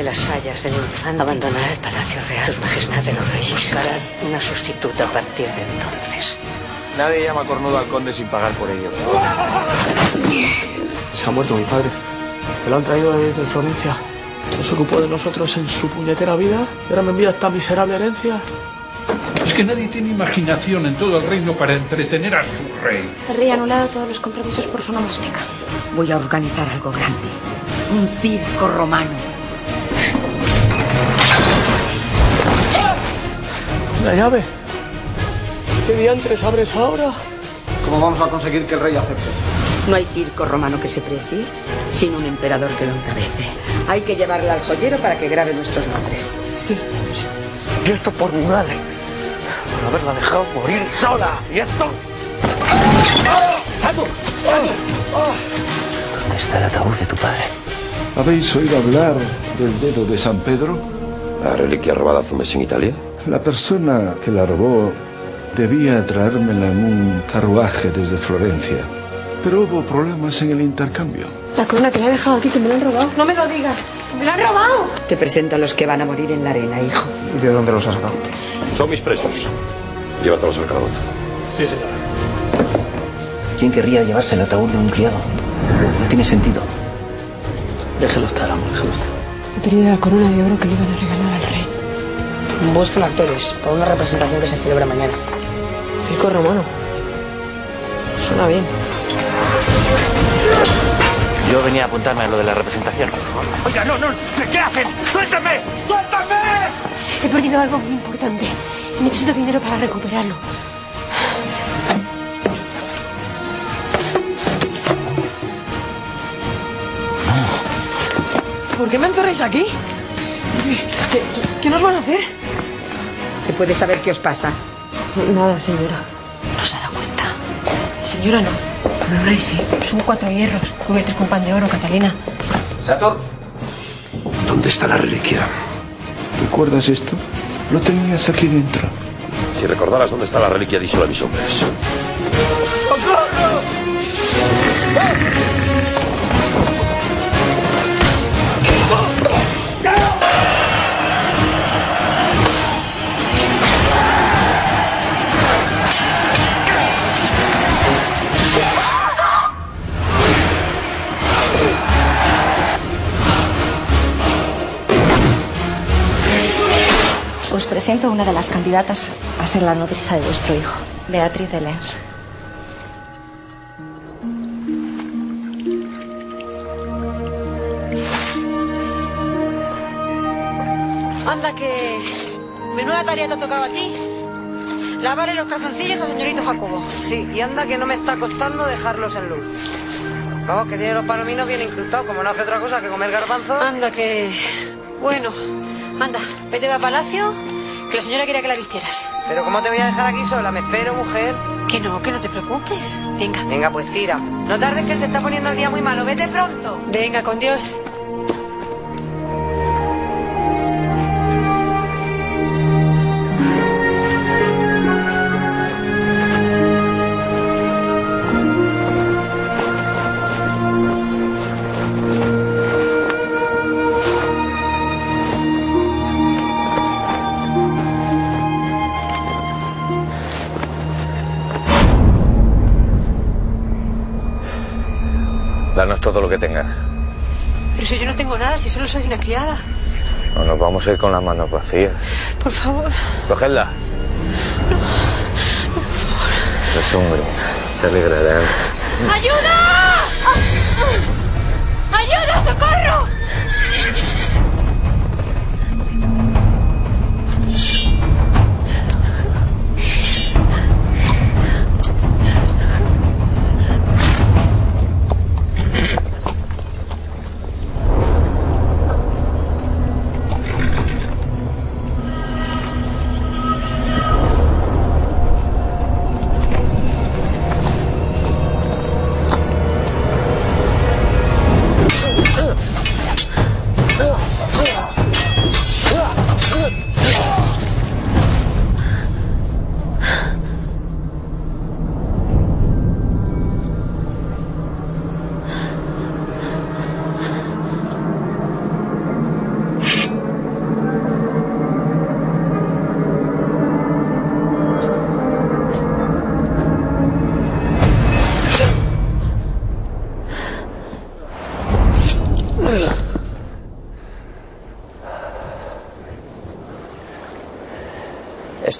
de las sayas del infante abandonará el Palacio Real. Su Majestad de los Reyes buscará una sustituta a partir de entonces. Nadie llama cornudo al conde sin pagar por ello. Se ha muerto mi padre. Me lo han traído desde Florencia. No se ocupó de nosotros en su puñetera vida. Y ahora me envía esta miserable herencia. Es que nadie tiene imaginación en todo el reino para entretener a su rey. El rey ha anulado todos los compromisos por su nomástica. Voy a organizar algo grande. Un circo romano. ¿La llave? ¿Qué diantres abres ahora? ¿Cómo vamos a conseguir que el rey acepte? No hay circo romano que se precie sin un emperador que lo encabece. Hay que llevarla al joyero para que grabe nuestros nombres. Sí. Y esto por mi madre. Por haberla dejado morir sola. Y esto... ¿Dónde está el ataúd de tu padre? ¿Habéis oído hablar del dedo de San Pedro? ¿La reliquia robada hace un mes en Italia? La persona que la robó debía traérmela en un carruaje desde Florencia. Pero hubo problemas en el intercambio. La corona que le ha dejado a ti, que me la han robado. No me lo digas. ¡Me la han robado! Te presento a los que van a morir en la arena, hijo. ¿Y de dónde los has sacado? Son mis presos. Llévatelos al calabozo. Sí, señora. ¿Quién querría llevarse el ataúd de un criado? No tiene sentido. Déjelo estar, amor, déjelo estar. He perdido la corona de oro que le iban a regalar. Buscan actores para una representación que se celebra mañana. Circo romano. Suena bien. Yo venía a apuntarme a lo de la representación. Oiga, no, no, ¿qué hacen? ¡Suéltame! ¡Suéltame! He perdido algo muy importante. Necesito dinero para recuperarlo. ¿Por qué me encerráis aquí? ¿Qué, qué- qué nos van a hacer? ¿Se puede saber qué os pasa? Nada, señora. No se da cuenta. Señora, no. Pero rey sí. Son cuatro hierros cubiertos con pan de oro, Catalina. Sator. ¿Dónde está la reliquia? ¿Recuerdas esto? Lo tenías aquí dentro. Si recordaras dónde está la reliquia, díselo a mis hombres. Os presento a una de las candidatas a ser la nodriza de vuestro hijo, Beatriz de Lens. Anda que... Menuda tarea te ha tocado a ti. Lavarle los calzoncillos al señorito Jacobo. Sí, y anda que no me está costando dejarlos en luz. Vamos, que tiene los palominos bien incrustados, como no hace otra cosa que comer garbanzos. Anda que... Bueno, anda, vete a palacio, que la señora quería que la vistieras. Pero ¿cómo te voy a dejar aquí sola? Me espero, mujer. Que no, que no te preocupes. Venga. Venga, pues tira. No tardes que se está poniendo el día muy malo. Vete pronto. Venga, con Dios. Danos todo lo que tengas. Pero si yo no tengo nada, si solo soy una criada. No nos vamos a ir con las manos vacías. Por favor. Cogedla. Es hombre. Se alegrarán. ¡Ayuda! ¡Ayuda, socorro!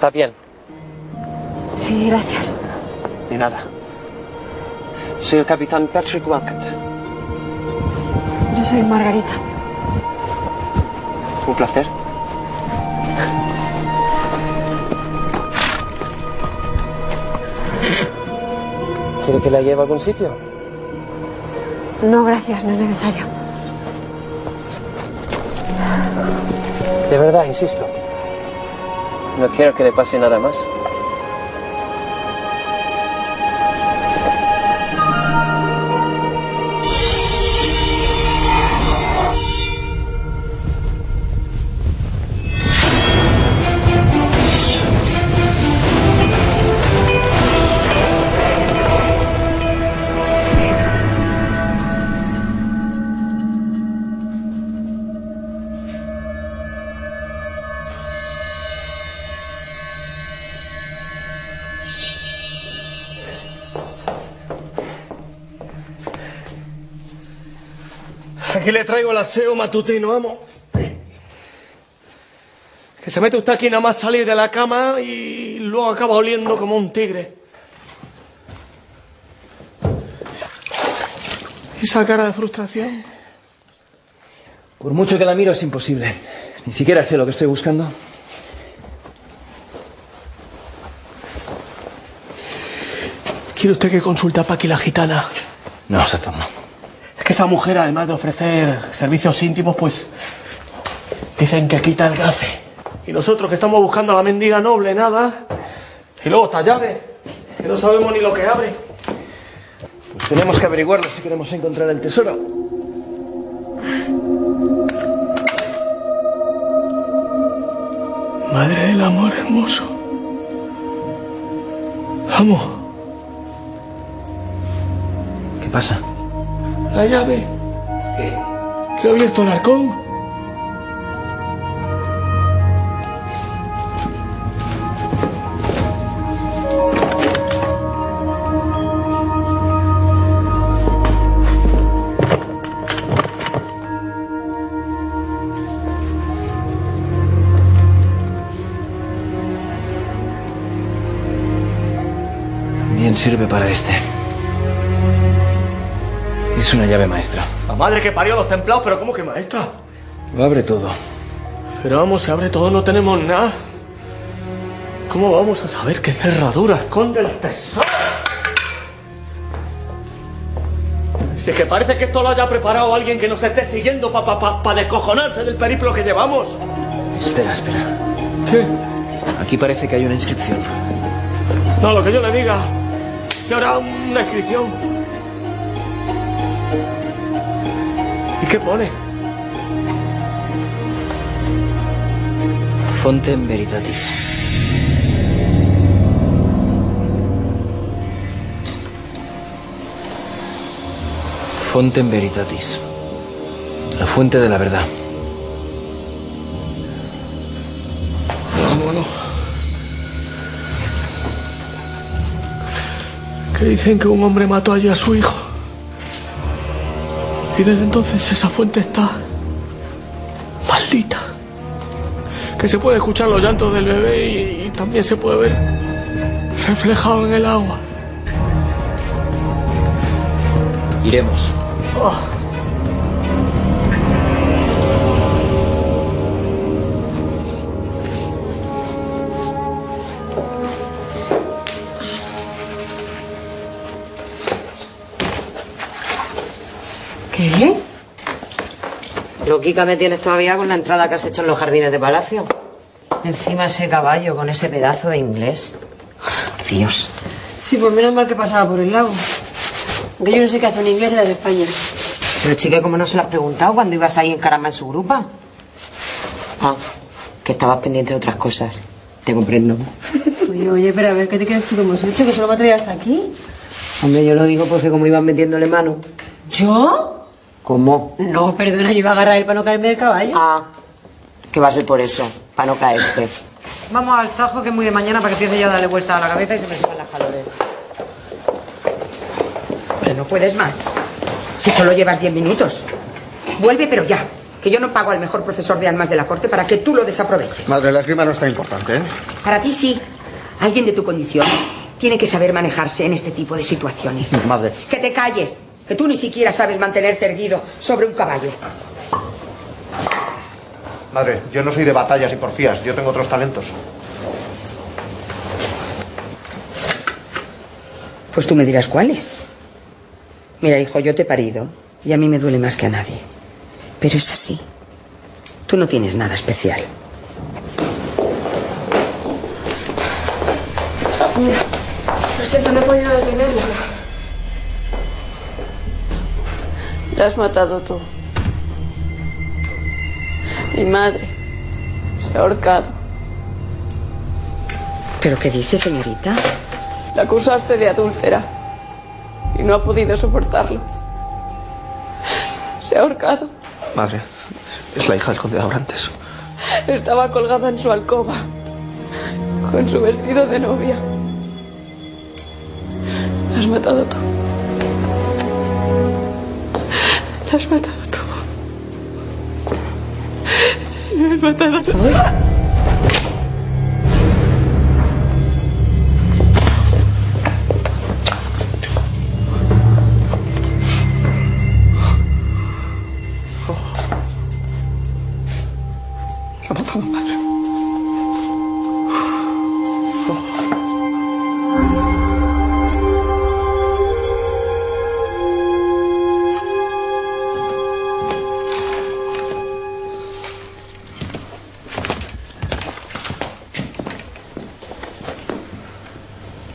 ¿Está bien? Sí, gracias. De nada. Soy el capitán Patrick Walcott. Yo soy Margarita. Un placer. ¿Quiere que la lleve a algún sitio? No, gracias, no es necesario. De verdad, insisto. No quiero que le pase nada más. Aquí le traigo el aseo matutino, amo. Que se mete usted aquí nada más salir de la cama y luego acaba oliendo como un tigre. ¿Y esa cara de frustración? Por mucho que la miro es imposible. Ni siquiera sé lo que estoy buscando. ¿Quiere usted que consulte a Paqui la gitana? No, Saturno. Es que esa mujer, además de ofrecer servicios íntimos, pues dicen que quita el gafe. Y nosotros que estamos buscando a la mendiga noble, nada. Y luego esta llave, que no sabemos ni lo que abre. Pues tenemos que averiguarlo si queremos encontrar el tesoro. Madre del amor hermoso. Vamos. ¿Qué pasa? La llave. ¿Qué? Que ha abierto el arcón. Bien sirve para este. Es una llave maestra. La madre que parió a los templados, pero ¿cómo que maestra? Lo abre todo. Pero vamos, se abre todo, no tenemos nada. ¿Cómo vamos a saber qué cerradura esconde el tesoro? Si es que parece que esto lo haya preparado alguien que nos esté siguiendo para pa, pa, descojonarse del periplo que llevamos. Espera, espera. ¿Qué? Aquí parece que hay una inscripción. No, lo que yo le diga. Habrá una inscripción. ¿Y qué pone? Fontem Veritatis. Veritatis. La fuente de la verdad. Vámonos. Que dicen que un hombre mató allí a su hijo. Y desde entonces esa fuente está maldita. Que se puede escuchar los llantos del bebé y, y también se puede ver reflejado en el agua. Iremos. Oh. Loquica me tienes todavía con la entrada que has hecho en los jardines de palacio. Encima ese caballo con ese pedazo de inglés. Dios. Sí, pues menos mal que pasaba por el lago. Que yo no sé qué hace un inglés en las Españas. Pero chica, ¿cómo no se lo has preguntado cuando ibas ahí en caramba en su grupa? Ah, que estabas pendiente de otras cosas. Te comprendo. Oye, oye, pero a ver, ¿qué te crees tú que hemos hecho? ¿Que solo me ha traído hasta aquí? Hombre, yo lo digo porque como ibas metiéndole mano. ¿Yo? ¿Cómo? No, perdona, yo iba a agarrar él para no caerme del caballo. Ah, que va a ser por eso, para no caerte. Vamos al tajo que es muy de mañana para que empiece ya a darle vuelta a la cabeza y se me suban las calores. Que no puedes más. Si solo llevas diez minutos. Vuelve, pero ya. Que yo no pago al mejor profesor de almas de la corte para que tú lo desaproveches. Madre, la esgrima no está importante, ¿eh? Para ti sí. Alguien de tu condición tiene que saber manejarse en este tipo de situaciones. Madre. Que te calles. Que tú ni siquiera sabes mantenerte erguido sobre un caballo. Madre, yo no soy de batallas y porfías. Yo tengo otros talentos. Pues tú me dirás cuáles. Mira, hijo, yo te he parido y a mí me duele más que a nadie. Pero es así. Tú no tienes nada especial. Mira, lo siento, no he podido detenerla. La has matado tú. Mi madre se ha ahorcado. ¿Pero qué dice, señorita? La acusaste de adúltera y no ha podido soportarlo. Se ha ahorcado. Madre, es la hija del conde de Abrantes. Estaba colgada en su alcoba con su vestido de novia. La has matado tú. La has matado tú. La has matado tú.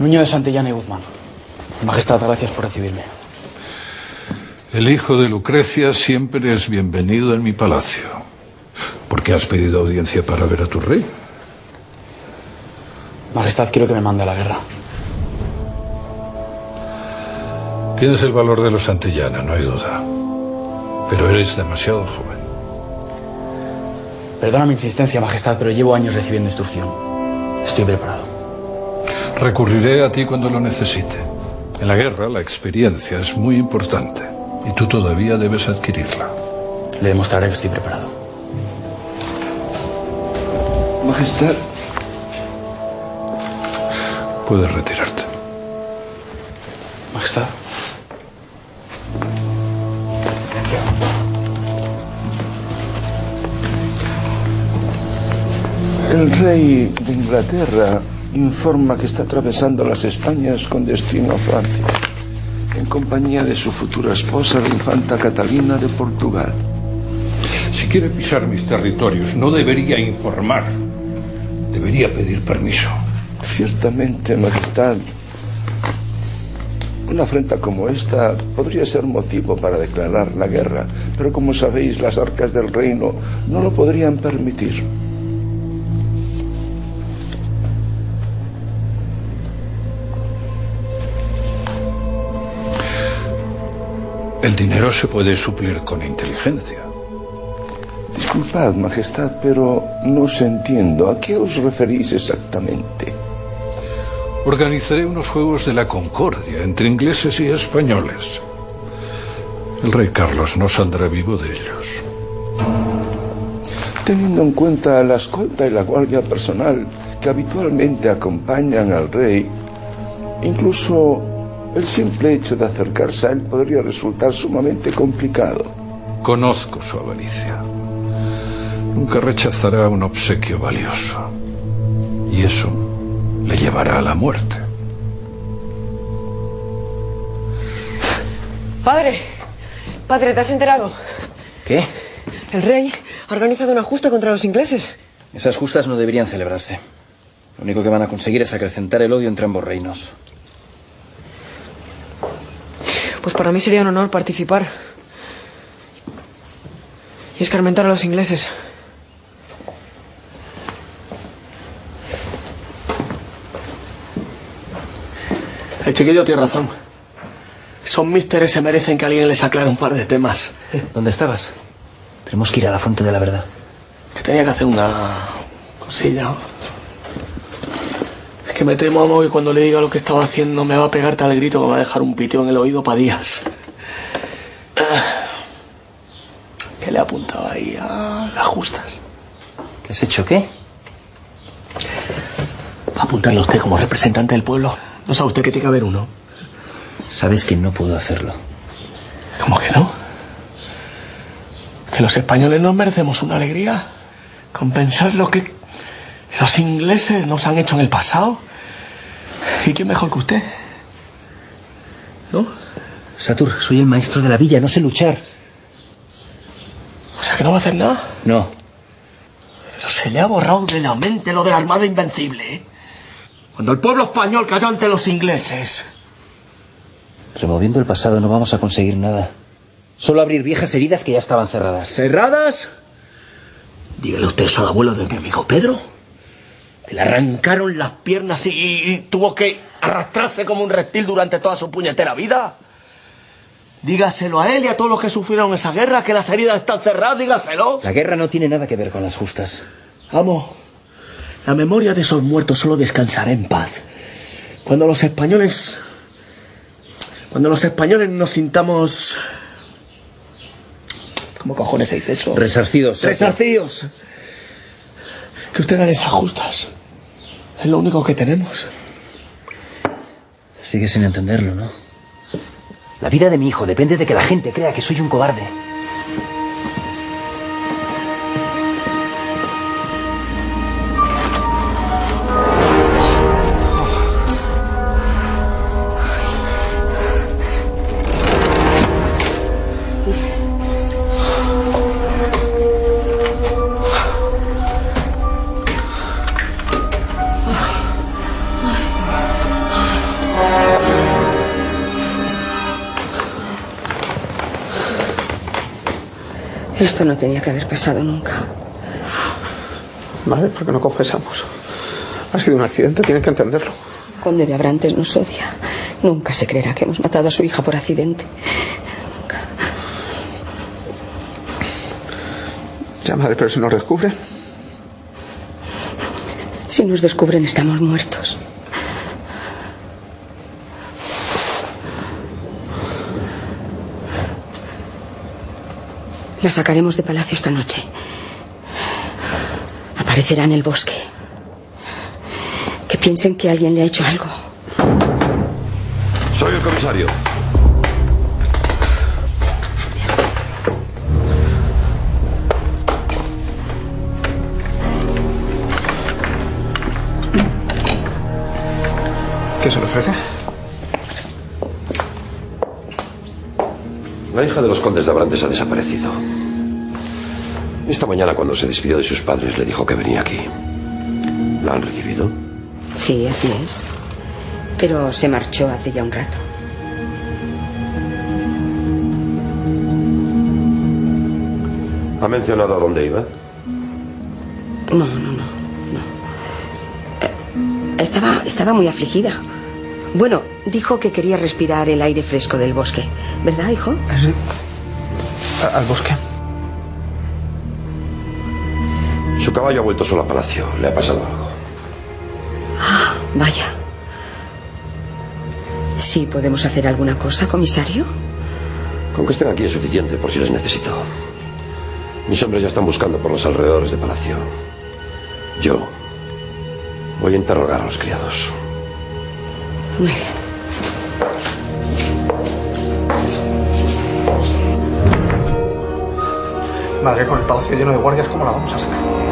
Nuño de Santillana y Guzmán. Majestad, gracias por recibirme. El hijo de Lucrecia siempre es bienvenido en mi palacio. ¿Por qué has pedido audiencia para ver a tu rey? Majestad, quiero que me mande a la guerra. Tienes el valor de los Santillana, no hay duda. Pero eres demasiado joven. Perdona mi insistencia, Majestad, pero llevo años recibiendo instrucción. Estoy preparado. Recurriré a ti cuando lo necesite. En la guerra la experiencia es muy importante y tú todavía debes adquirirla. Le demostraré que estoy preparado. Majestad, Puedes retirarte. Majestad. el rey de Inglaterra informa que está atravesando las Españas con destino a Francia, en compañía de su futura esposa, la infanta Catalina de Portugal. Si quiere pisar mis territorios, no debería informar. Debería pedir permiso. Ciertamente, Majestad, una afrenta como esta podría ser motivo para declarar la guerra, pero como sabéis, las arcas del reino no lo podrían permitir. El dinero se puede suplir con inteligencia. Disculpad, Majestad, pero no os entiendo. ¿A qué os referís exactamente? Organizaré unos juegos de la concordia entre ingleses y españoles. El rey Carlos no saldrá vivo de ellos. Teniendo en cuenta la escolta y la guardia personal que habitualmente acompañan al rey, incluso el simple hecho de acercarse a él podría resultar sumamente complicado. Conozco su avaricia. Nunca rechazará un obsequio valioso. Y eso le llevará a la muerte. Padre, padre, ¿te has enterado? ¿Qué? El rey ha organizado una justa contra los ingleses. Esas justas no deberían celebrarse. Lo único que van a conseguir es acrecentar el odio entre ambos reinos. Pues para mí sería un honor participar. Y escarmentar a los ingleses. El chiquillo tiene razón. Son místeres se merecen que alguien les aclare un par de temas. ¿Dónde estabas? Tenemos que ir a la fuente de la verdad. Que tenía que hacer una cosilla. Que me temo, amo, que cuando le diga lo que estaba haciendo me va a pegar tal grito que me va a dejar un piteo en el oído para días. Que le apuntado ahí a las justas. ¿Qué has hecho qué? Apuntarlo a usted como representante del pueblo. ¿No sabe usted que tiene que haber uno? Sabes que no puedo hacerlo. ¿Cómo que no? Que los españoles nos merecemos una alegría. Compensar lo que los ingleses nos han hecho en el pasado. ¿Y quién mejor que usted? ¿No? Satur, soy el maestro de la villa, no sé luchar. O sea que no va a hacer nada. No. Pero se le ha borrado de la mente lo de la Armada Invencible. ¿eh? Cuando el pueblo español cayó ante los ingleses. Removiendo el pasado no vamos a conseguir nada. Solo abrir viejas heridas que ya estaban cerradas. ¿Cerradas? Dígale usted eso al abuelo de mi amigo Pedro. Le arrancaron las piernas y, y- y tuvo que arrastrarse como un reptil durante toda su puñetera vida. Dígaselo a él y a todos los que sufrieron esa guerra, que las heridas están cerradas, dígaselo. La guerra no tiene nada que ver con las justas. Vamos, la memoria de esos muertos solo descansará en paz. Cuando los españoles... Cuando los españoles nos sintamos... ¿Cómo cojones se dice eso? Resarcidos. Satur. Resarcíos. Que usted gane esas justas. Es lo único que tenemos. Sigue sin entenderlo, ¿no? La vida de mi hijo depende de que la gente crea que soy un cobarde. Esto no tenía que haber pasado nunca. Madre, ¿por qué no confesamos? Ha sido un accidente, tienes que entenderlo. Conde de Abrantes nos odia. Nunca se creerá que hemos matado a su hija por accidente. Ya, madre, pero si nos descubren. Si nos descubren, estamos muertos. La sacaremos de palacio esta noche. Aparecerá en el bosque. Que piensen que alguien le ha hecho algo. Soy el comisario. ¿Qué se le ofrece? La hija de los condes de Abrantes ha desaparecido. Esta mañana, cuando se despidió de sus padres, le dijo que venía aquí. ¿La han recibido? Sí, así es. Pero se marchó hace ya un rato. ¿Ha mencionado a dónde iba? No, no, no. no. Eh, Estaba, estaba muy afligida. Bueno, dijo que quería respirar el aire fresco del bosque. ¿Verdad, hijo? Sí. A- Al bosque. Su caballo ha vuelto solo a palacio. ¿Le ha pasado algo? Ah, vaya. ¿Sí podemos hacer alguna cosa, comisario? Con que estén aquí es suficiente por si les necesito. Mis hombres ya están buscando por los alrededores de palacio. Yo voy a interrogar a los criados. Muy bien. Madre, con el palacio lleno de guardias, ¿cómo la vamos a sacar?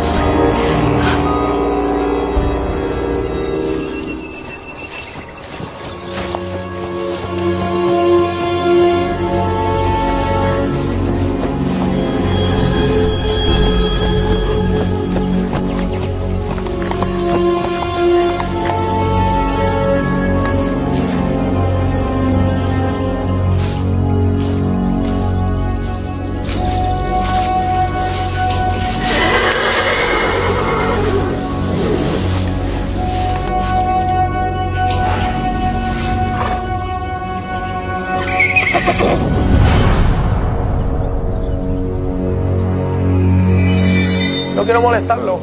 Quiero molestarlo.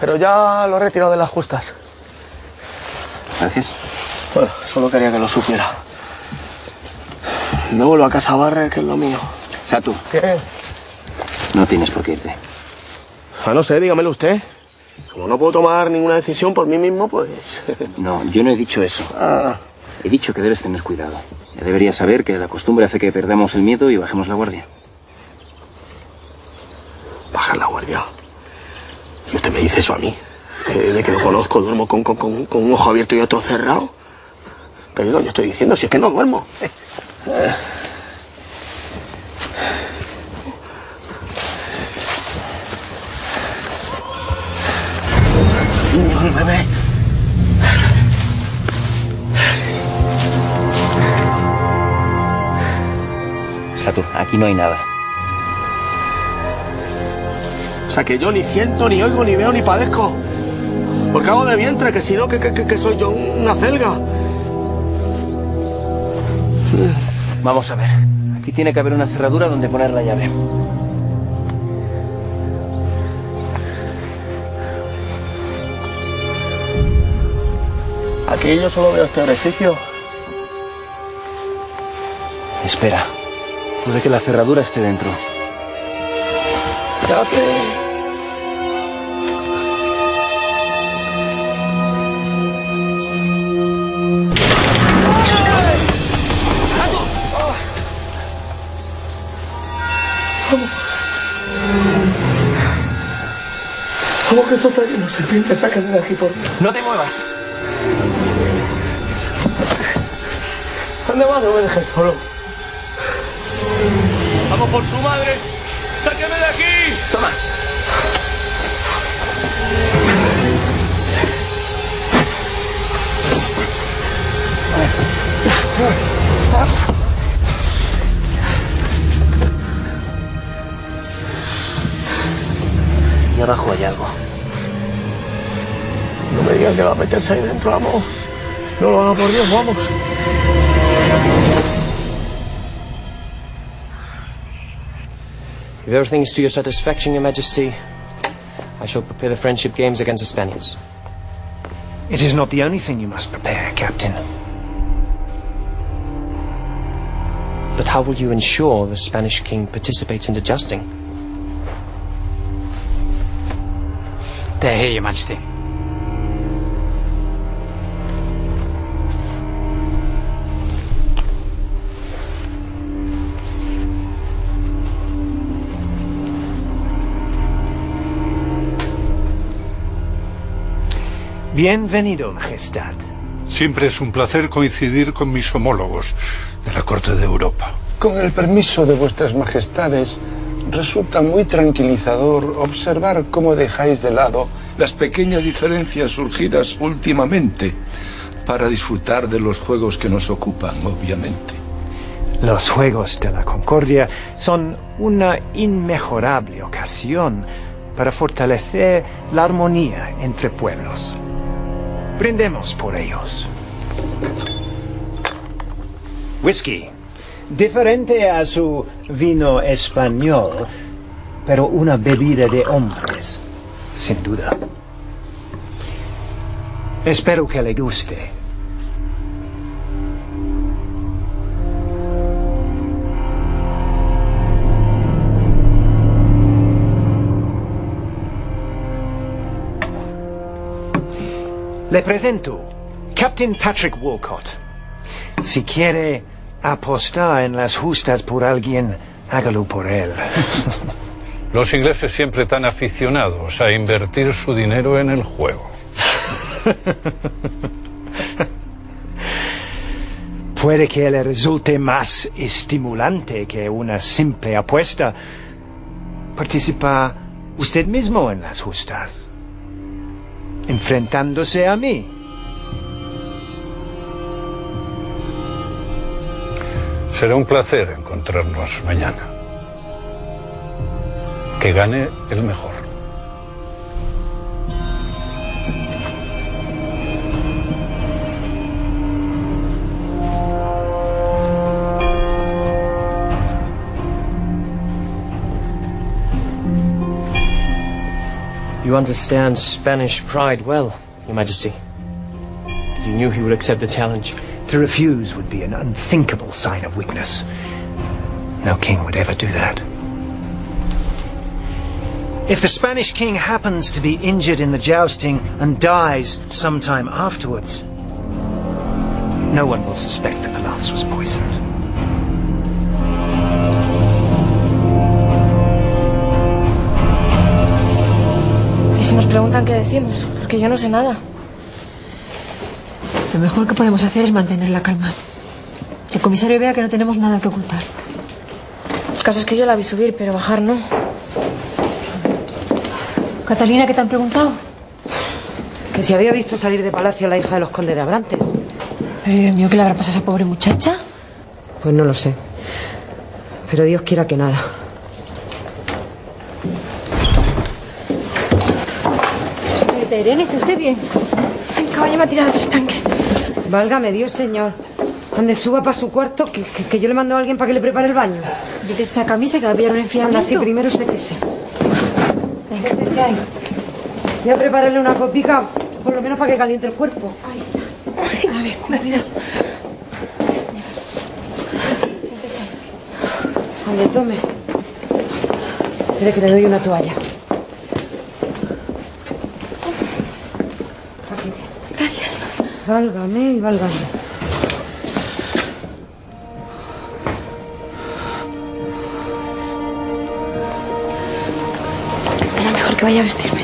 Pero ya lo he retirado de las justas. Gracias. Bueno, solo quería que lo supiera. Me vuelvo a casa a barrer, que es lo mío. Satu. ¿Qué? No tienes por qué irte. Ah, no sé, dígamelo usted. Como no puedo tomar ninguna decisión por mí mismo, pues... No, yo no he dicho eso. Ah. He dicho que debes tener cuidado. Ya deberías saber que la costumbre hace que perdamos el miedo y bajemos la guardia. Bajar la guardia. Y usted me dice eso a mí. De que lo conozco, duermo con, con, con, un ojo abierto y otro cerrado. Pero yo estoy diciendo, si es que no duermo. Eh. El bebé. Satu, aquí no hay nada. O sea, que yo ni siento, ni oigo, ni veo, ni padezco. Porque hago de vientre, que si no, que, que, que- que soy yo una celga. Vamos a ver. Aquí tiene que haber una cerradura donde poner la llave. Aquí yo solo veo este orificio. Espera. Puede que la cerradura esté dentro. ¿Cómo que esto está lleno de serpientes? Sáquenme de aquí, por. No te muevas. ¿Dónde va? No me dejes solo. ¡Vamos por su madre! ¡Sáqueme de aquí! Toma. Y abajo hay algo. No que va a meterse ahí dentro, vamos. No lo haga por Dios, vamos. If everything is to your satisfaction, Your Majesty, I shall prepare the friendship games against the Spaniards. It is not the only thing you must prepare, Captain. But how will you ensure the Spanish king participates in the justing? They're here, Your Majesty. Bienvenido, Majestad. Siempre es un placer coincidir con mis homólogos de la Corte de Europa. Con el permiso de vuestras majestades, resulta muy tranquilizador observar cómo dejáis de lado las pequeñas diferencias surgidas últimamente para disfrutar de los juegos que nos ocupan, obviamente. Los Juegos de la Concordia son una inmejorable ocasión para fortalecer la armonía entre pueblos. Brindemos por ellos. Whisky. Diferente a su vino español, pero una bebida de hombres, sin duda. Espero que le guste. Le presento, Captain Patrick Walcott. Si quiere apostar en las justas por alguien, hágalo por él. Los ingleses siempre tan aficionados a invertir su dinero en el juego. Puede que le resulte más estimulante que una simple apuesta. Participa usted mismo en las justas, enfrentándose a mí. Será un placer encontrarnos mañana. Que gane el mejor. You understand Spanish pride well, Your Majesty. You knew he would accept the challenge. To refuse would be an unthinkable sign of weakness. No king would ever do that. If the Spanish king happens to be injured in the jousting and dies sometime afterwards, no one will suspect that the lance was poisoned. Nos preguntan qué decimos? Porque yo no sé nada. Lo mejor que podemos hacer es mantener la calma. Que el comisario vea que no tenemos nada que ocultar. El caso es que yo la vi subir, pero bajar no. Catalina, ¿qué te han preguntado? Que si había visto salir de palacio a la hija de los condes de Abrantes. Pero Dios mío, ¿qué le habrá pasado a esa pobre muchacha? Pues no lo sé. Pero Dios quiera que nada. Señorita Irene, ¿está usted bien? El caballo me ha tirado del estanque. Válgame Dios, señor. Ande, suba para su cuarto, que, que- que yo le mando a alguien para que le prepare el baño. Quítese esa camisa que va a pillar un Anda, enfriamiento. sí, primero séquese. Séquese ahí. Voy a prepararle una copica, por lo menos para que caliente el cuerpo. A ver, cuidado. Ande, tome. Espere que le doy una toalla. Gracias. Válgame y válgame. Será mejor que vaya a vestirme.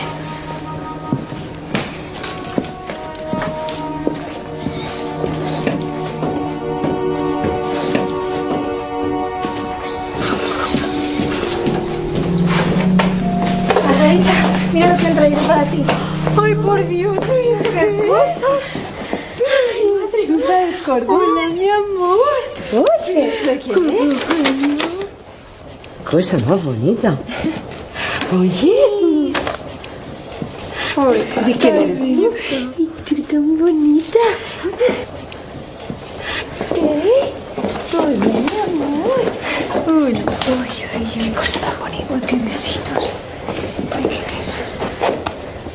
Cosa más bonita. Oye. ¿De quién eres tú? Y tú tan bonita. ¿Qué? Hola, mi amor. Uy, uy, uy, qué cosa tan bonita. Uy, qué besitos. Ay, qué besos.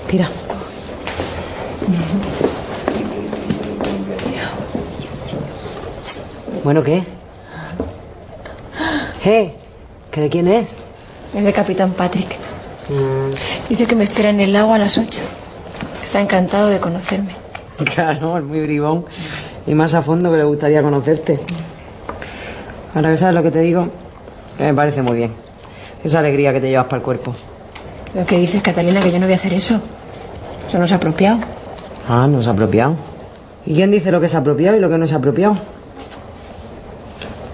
Tira. Bueno, ¿qué? ¿Eh? ¿Que de quién es? Es de Capitán Patrick. Dice que me espera en el lago a las 8. Está encantado de conocerme. Claro, es muy bribón. Y más a fondo que le gustaría conocerte. Ahora que sabes lo que te digo, que me parece muy bien. Esa alegría que te llevas para el cuerpo. Lo que dices, Catalina, que yo no voy a hacer eso. Eso no es apropiado. Ah, no es apropiado. ¿Y quién dice lo que es apropiado y lo que no es apropiado?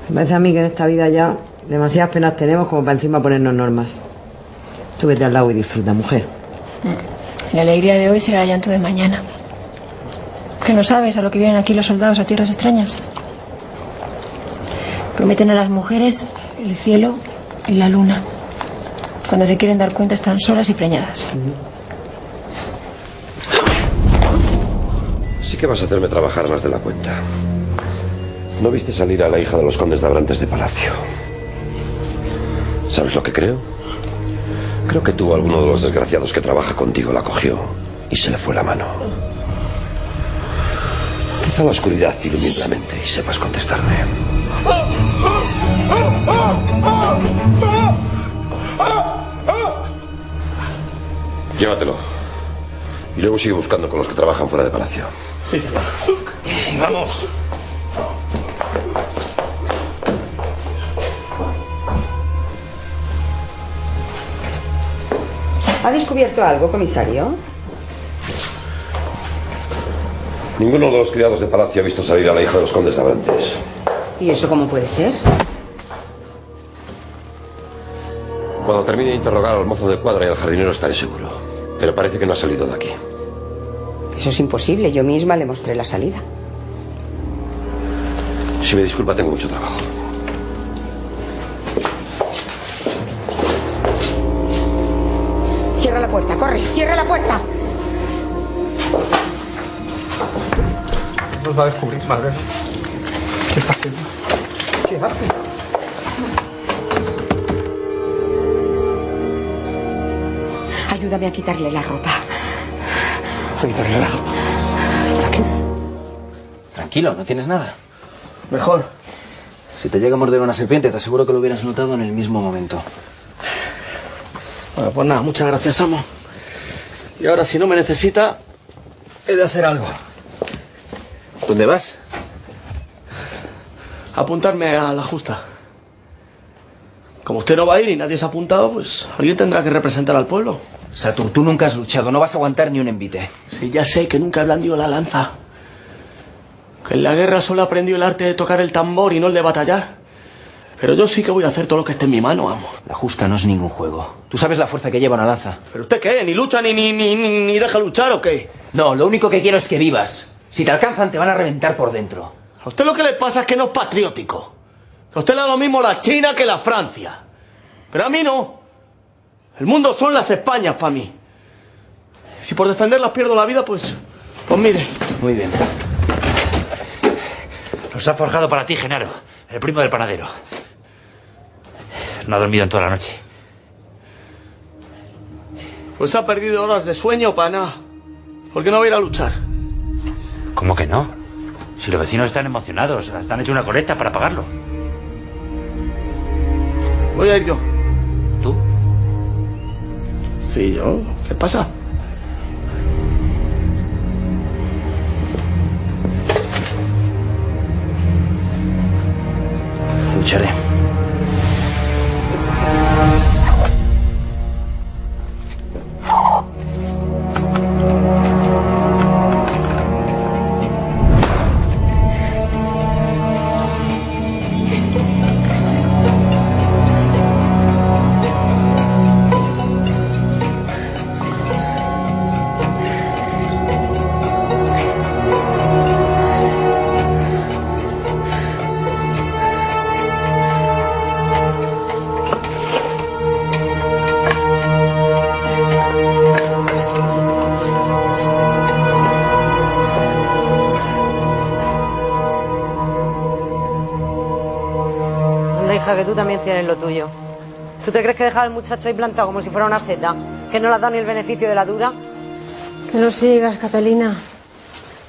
Me parece a mí que en esta vida ya demasiadas penas tenemos como para encima ponernos normas. Tú vete al lado y disfruta, mujer. La alegría de hoy será el llanto de mañana. ¿Que no sabes a lo que vienen aquí los soldados a tierras extrañas? Prometen a las mujeres el cielo y la luna. Cuando se quieren dar cuenta están solas y preñadas. Sí que vas a hacerme trabajar más de la cuenta. No viste salir a la hija de los condes de Abrantes de Palacio. ¿Sabes lo que creo? Creo que tú, alguno de los desgraciados que trabaja contigo, la cogió y se le fue la mano. Quizá la oscuridad te ilumine la mente y sepas contestarme. Llévatelo. Y luego sigue buscando con los que trabajan fuera de Palacio. Sí, señor. Vamos. ¿Ha descubierto algo, comisario? Ninguno de los criados de Palacio ha visto salir a la hija de los condes de Abrantes. ¿Y eso cómo puede ser? Cuando termine de interrogar al mozo de cuadra y al jardinero estaré seguro. Pero parece que no ha salido de aquí. Eso es imposible. Yo misma le mostré la salida. Si me disculpa, tengo mucho trabajo. La puerta, corre, cierra la puerta. Nos va a descubrir, madre. ¿Qué está haciendo? ¿Qué hace? Ayúdame a quitarle la ropa. A quitarle la ropa. Tranquilo, no tienes nada. Mejor. Si te llega a morder una serpiente, te aseguro que lo hubieras notado en el mismo momento. Bueno, pues nada, muchas gracias, amo. Y ahora, si no me necesita, he de hacer algo. ¿Dónde vas? Apuntarme a la justa. Como usted no va a ir y nadie se ha apuntado, pues alguien tendrá que representar al pueblo. Satur, tú nunca has luchado, no vas a aguantar ni un envite. Sí, ya sé que nunca he blandido la lanza. Que en la guerra solo aprendí el arte de tocar el tambor y no el de batallar. Pero yo sí que voy a hacer todo lo que esté en mi mano, amo. La justa no es ningún juego. Tú sabes la fuerza que lleva una lanza. ¿Pero usted qué? ¿Ni lucha ni, ni, ni, ni deja luchar o qué? No, lo único que quiero es que vivas. Si te alcanzan, te van a reventar por dentro. A usted lo que le pasa es que no es patriótico. Que a usted le da lo mismo la China que la Francia. Pero a mí no. El mundo son las Españas para mí. Si por defenderlas pierdo la vida, pues... Pues mire. Muy bien. Los ha forjado para ti, Genaro, el primo del panadero. No ha dormido en toda la noche. Pues ha perdido horas de sueño para nada. ¿Por qué no va a ir a luchar? ¿Cómo que no? Si los vecinos están emocionados, hasta han hecho una colecta para pagarlo. Voy a ir yo. ¿Tú? Sí, yo. ¿Qué pasa? Lucharé. También tienes lo tuyo. ¿Tú te crees que dejar al muchacho ahí plantado como si fuera una seta? ¿Que no le has dado ni el beneficio de la duda? Que no sigas, Catalina.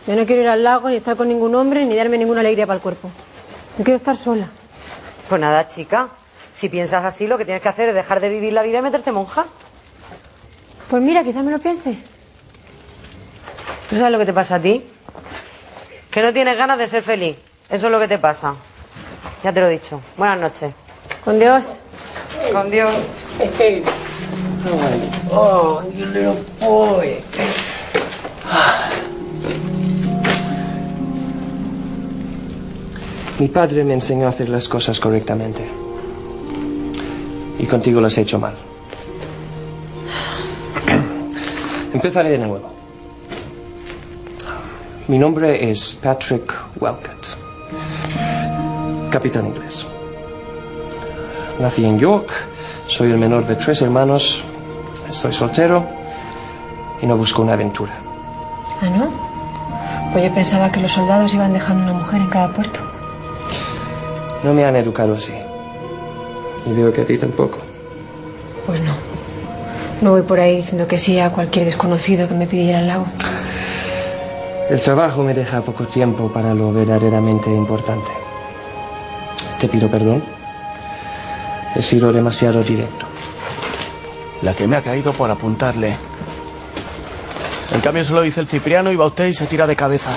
Yo no quiero ir al lago, ni estar con ningún hombre, ni darme ninguna alegría para el cuerpo. Yo quiero estar sola. Pues nada, chica. Si piensas así, lo que tienes que hacer es dejar de vivir la vida y meterte monja. Pues mira, quizás me lo piense. ¿Tú sabes lo que te pasa a ti? Que no tienes ganas de ser feliz. Eso es lo que te pasa. Ya te lo he dicho. Buenas noches. Con Dios. Con Dios. Oh, you little boy. Mi padre me enseñó a hacer las cosas correctamente. Y contigo las he hecho mal. Empezaré de nuevo. Mi nombre es Patrick Welcott. Capitán. Nací en York. Soy el menor de tres hermanos. Estoy soltero. Y no busco una aventura. ¿Ah, no? Pues yo pensaba que los soldados iban dejando una mujer en cada puerto. No me han educado así. Y veo que a ti tampoco. Pues no. No voy por ahí diciendo que sí a cualquier desconocido que me pidiera el lago. El trabajo me deja poco tiempo para lo verdaderamente importante. Te pido perdón. He sido demasiado directo. La que me ha caído por apuntarle. En cambio se lo dice el Cipriano y va usted y se tira de cabeza.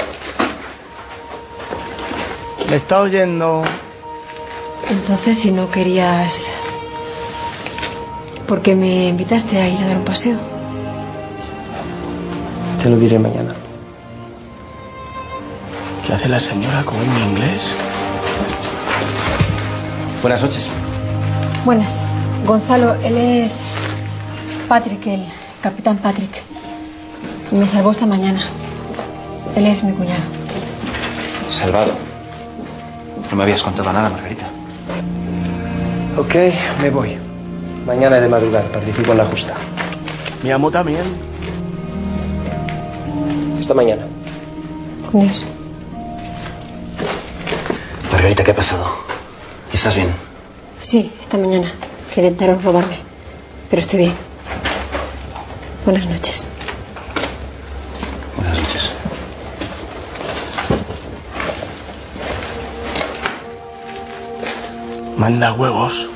¿Me está oyendo? Entonces, si no querías... ¿Por qué me invitaste a ir a dar un paseo? Te lo diré mañana. ¿Qué hace la señora con un inglés? Buenas noches. Buenas. Gonzalo, él es Patrick, el capitán Patrick. Me salvó esta mañana. Él es mi cuñado. Salvado. No me habías contado nada, Margarita. Ok, me voy. Mañana de madrugada participo en la justa. Mi amo también. Esta mañana. Con Dios. Margarita, ¿qué ha pasado? ¿Estás bien? Sí, esta mañana. Que intentaron robarme. Pero estoy bien. Buenas noches. Buenas noches. Manda huevos.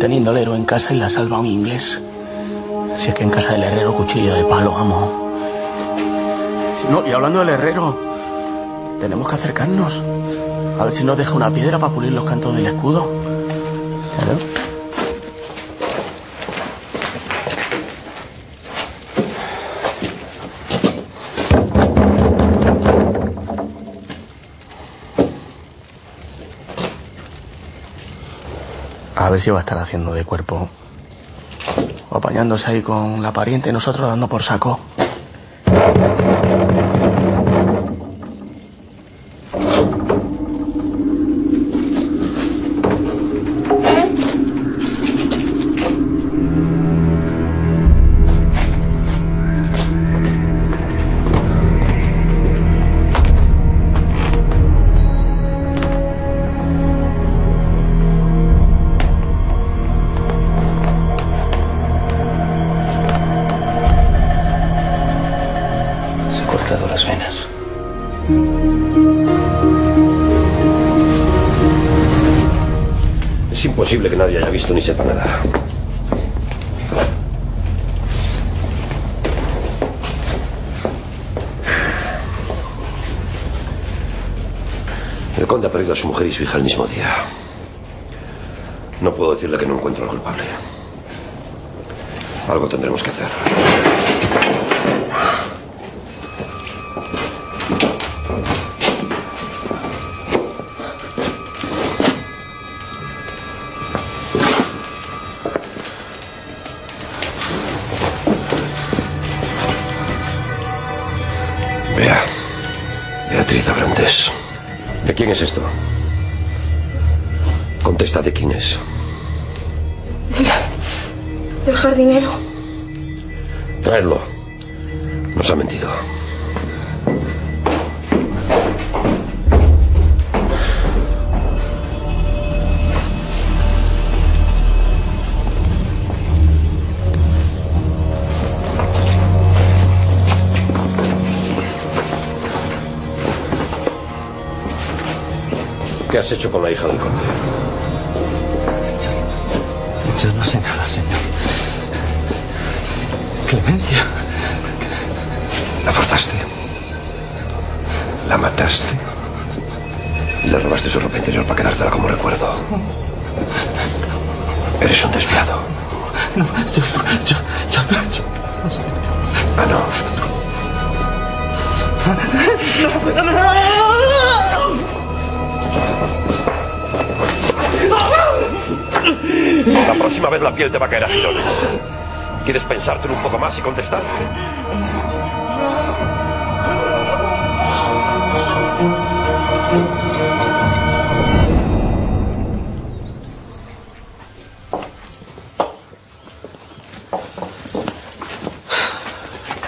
Teniendo el héroe en casa y la salva un inglés. Si es que en casa del herrero cuchillo de palo, vamos. No, y hablando del herrero, tenemos que acercarnos. A ver si nos deja una piedra para pulir los cantos del escudo. A ver si va a estar haciendo de cuerpo. O apañándose ahí con la pariente y nosotros dando por saco. Y su hija el mismo día. No puedo decirle que no encuentro al culpable. Algo tendremos que hacer. Hecho con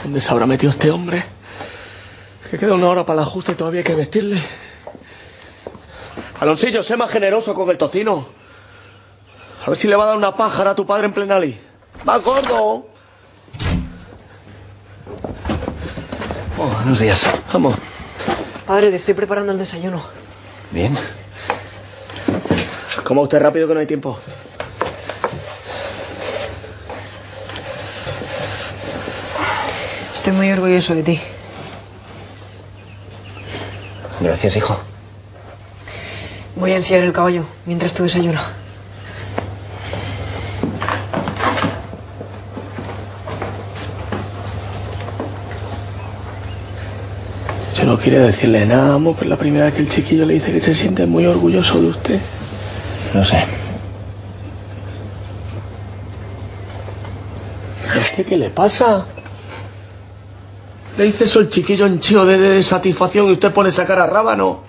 ¿Dónde se habrá metido este hombre? Que queda una hora para la justa y todavía hay que vestirle. Aloncillo, sé más generoso con el tocino. A ver si le va a dar una pájara a tu padre en plenali. ¡Va gordo! Oh, buenos días. Vamos. Padre, que estoy preparando el desayuno. Bien. Coma usted rápido que no hay tiempo. Estoy muy orgulloso de ti. Gracias, hijo. Voy a enseñar el caballo mientras tú desayunas. Yo no quiero decirle nada, amo, pero es la primera vez que el chiquillo le dice que se siente muy orgulloso de usted. Lo sé. ¿A usted qué le pasa? Le dice eso el chiquillo henchido de, de satisfacción y usted pone esa cara rábano.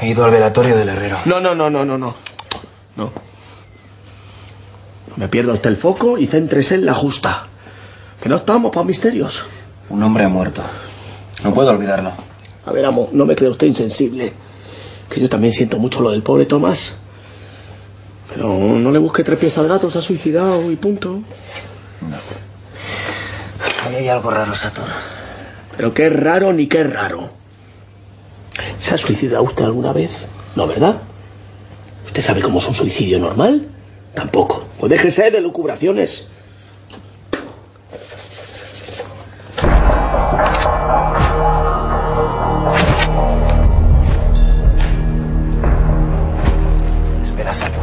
He ido al velatorio del herrero. No, no, no, no, no, no. No. Me pierda usted el foco y céntrese en la justa. Que no estamos para misterios. Un hombre ha muerto. No puedo olvidarlo. A ver, amo, no me cree usted insensible. Que yo también siento mucho lo del pobre Tomás. Pero no le busque tres pies al gato, se ha suicidado y punto. Ahí hay algo raro, Sator. Pero qué raro ni qué raro. ¿Se ha suicidado usted alguna vez? No, ¿verdad? ¿Usted sabe cómo es un suicidio normal? Tampoco. Pues déjese de lucubraciones. Espera, Sato.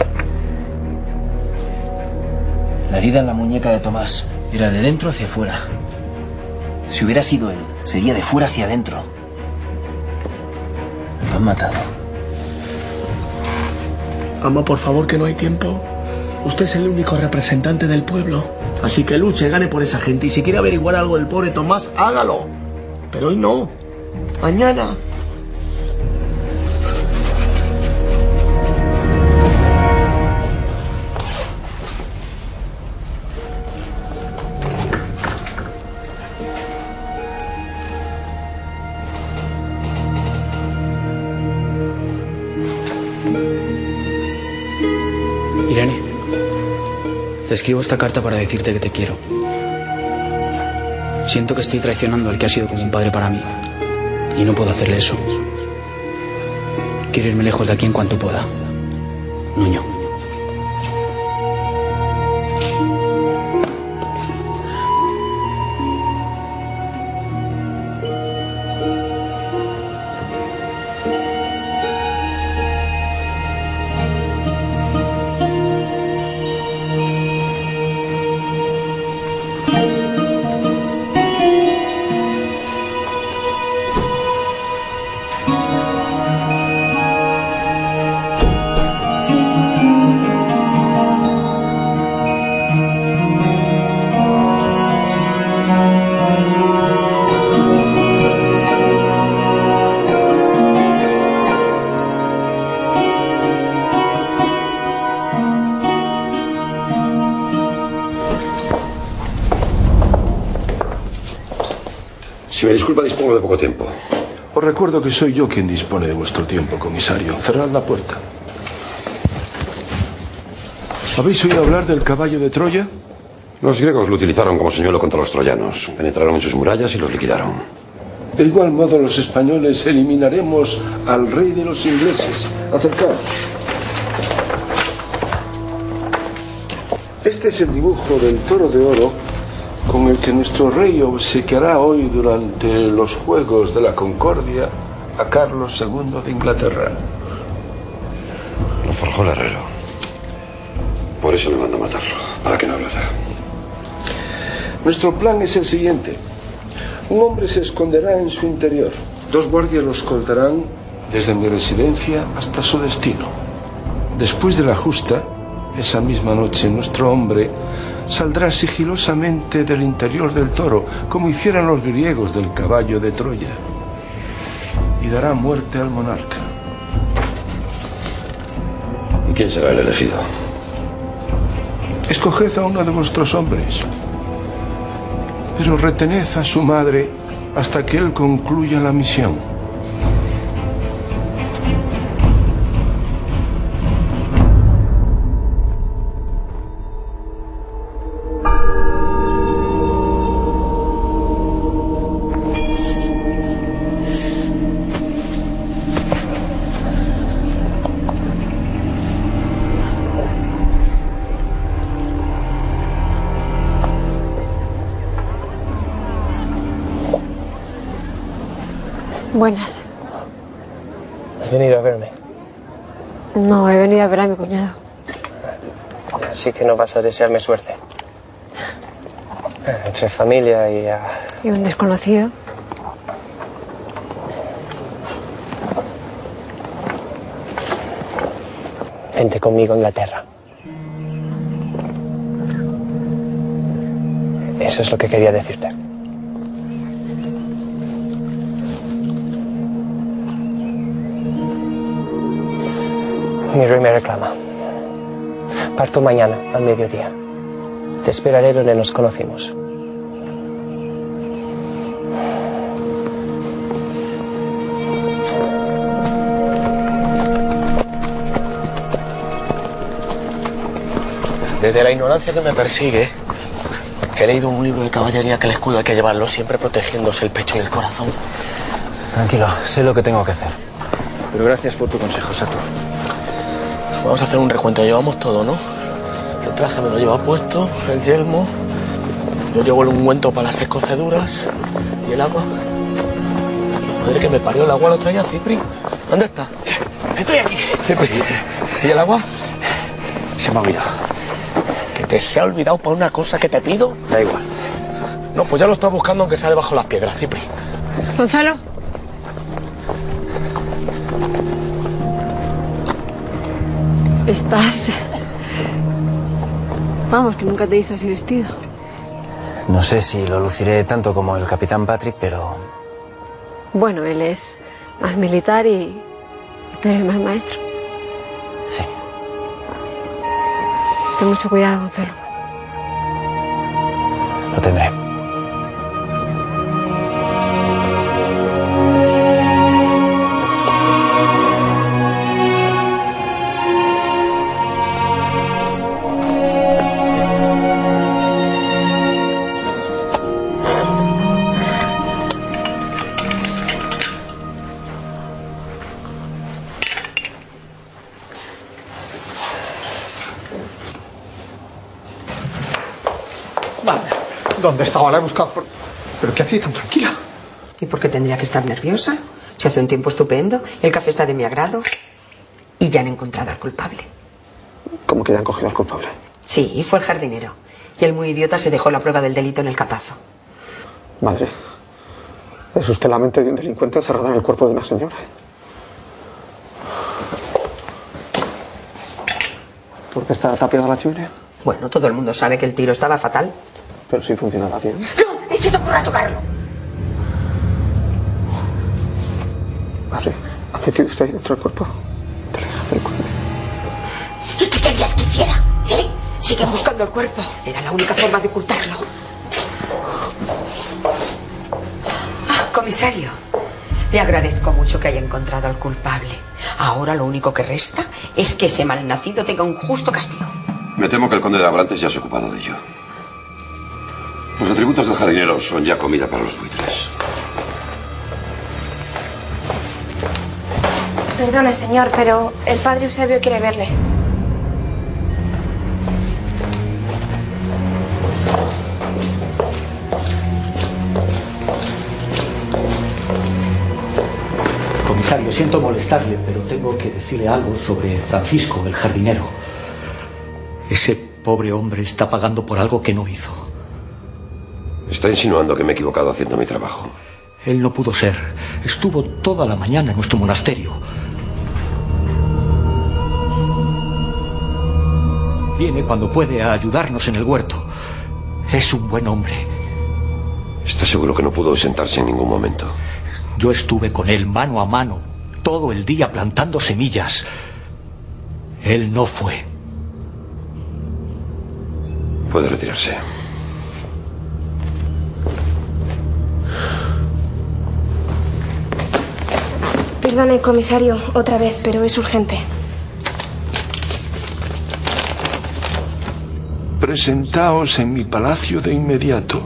La herida en la muñeca de Tomás era de dentro hacia fuera. Si hubiera sido él, sería de fuera hacia adentro. Lo han matado. Ama, por favor, que no hay tiempo. Usted es el único representante del pueblo. Así que luche, gane por esa gente. Y si quiere averiguar algo del pobre Tomás, hágalo. Pero hoy no. Mañana. Escribo esta carta para decirte que te quiero. Siento que estoy traicionando al que ha sido como un padre para mí. Y no puedo hacerle eso. Quiero irme lejos de aquí en cuanto pueda. Nuño. De poco tiempo. Os recuerdo que soy yo quien dispone de vuestro tiempo, comisario. Cerrad la puerta. ¿Habéis oído hablar del caballo de Troya? Los griegos lo utilizaron como señuelo contra los troyanos. Penetraron en sus murallas y los liquidaron. De igual modo, los españoles eliminaremos al rey de los ingleses. Acercaos. Este es el dibujo del toro de oro con el que nuestro rey obsequiará hoy durante los Juegos de la Concordia a Carlos II de Inglaterra. Lo forjó el herrero. Por eso le mando a matarlo, para que no hablara. Nuestro plan es el siguiente. Un hombre se esconderá en su interior. Dos guardias lo escoltarán desde mi residencia hasta su destino. Después de la justa, esa misma noche, nuestro hombre saldrá sigilosamente del interior del toro, como hicieran los griegos del caballo de Troya, y dará muerte al monarca. ¿Y quién será el elegido? Escoged a uno de vuestros hombres, pero retened a su madre hasta que él concluya la misión. Buenas. ¿Has venido a verme? No, he venido a ver a mi cuñado. Así que no vas a desearme suerte. Entre familia y... ah, Y un desconocido. Vente conmigo a Inglaterra. Eso es lo que quería decirte. Mi rey me reclama. Parto mañana al mediodía. Te esperaré donde nos conocimos. Desde la ignorancia que me persigue, he leído un libro de caballería que el escudo hay que llevarlo siempre protegiéndose el pecho y el corazón. Tranquilo, sé lo que tengo que hacer. Pero gracias por tu consejo, Sato. Vamos a hacer un recuento. Llevamos todo, ¿no? El traje me lo lleva puesto, el yelmo. Yo llevo el ungüento para las escoceduras. ¿Y el agua? Madre que me parió el agua lo traía Cipri. ¿Dónde está? Estoy aquí. Cipri. ¿Y el agua? Se me ha olvidado. Que te se ha olvidado por una cosa que te pido. Da igual. No, pues ya lo estás buscando aunque sea debajo de las piedras, Cipri. Gonzalo. Estás... Vamos, que nunca te hice así vestido. No sé si lo luciré tanto como el capitán Patrick, pero Bueno, él es más militar y, y tú eres más maestro. Sí. Ten mucho cuidado, Gonzalo. ¿Dónde estaba? La he buscado. por- ¿Pero qué hacía tan tranquila? ¿Y por qué tendría que estar nerviosa? Se hace un tiempo estupendo, el café está de mi agrado y ya han encontrado al culpable. ¿Cómo que ya han cogido al culpable? Sí, fue el jardinero. Y el muy idiota se dejó la prueba del delito en el capazo. Madre. Es usted la mente de un delincuente encerrado en el cuerpo de una señora. ¿Por qué está tapiada la chimenea? Bueno, todo el mundo sabe que el tiro estaba fatal. Pero sí funcionaba bien. ¡No! ¡Y se te ocurra tocarlo! Madre, ¿ha metido usted ahí dentro del cuerpo? Hija del conde. ¿Y qué querías que hiciera? ¿Eh? Sigue buscando el cuerpo. Era la única forma de ocultarlo. Ah, comisario. Le agradezco mucho que haya encontrado al culpable. Ahora lo único que resta es que ese malnacido tenga un justo castigo. Me temo que el conde de Abrantes ya se ha ocupado de ello. Los atributos del jardinero son ya comida para los buitres. Perdone, señor, pero el padre Eusebio quiere verle. Comisario, siento molestarle, pero tengo que decirle algo sobre Francisco, el jardinero. Ese pobre hombre está pagando por algo que no hizo. Está insinuando que me he equivocado haciendo mi trabajo. Él no pudo ser. Estuvo toda la mañana en nuestro monasterio. Viene cuando puede a ayudarnos en el huerto. Es un buen hombre. ¿Está seguro que no pudo sentarse en ningún momento? Yo estuve con él mano a mano todo el día plantando semillas. Él no fue. Puede retirarse. Perdone, comisario, otra vez, pero es urgente. Presentaos en mi palacio de inmediato.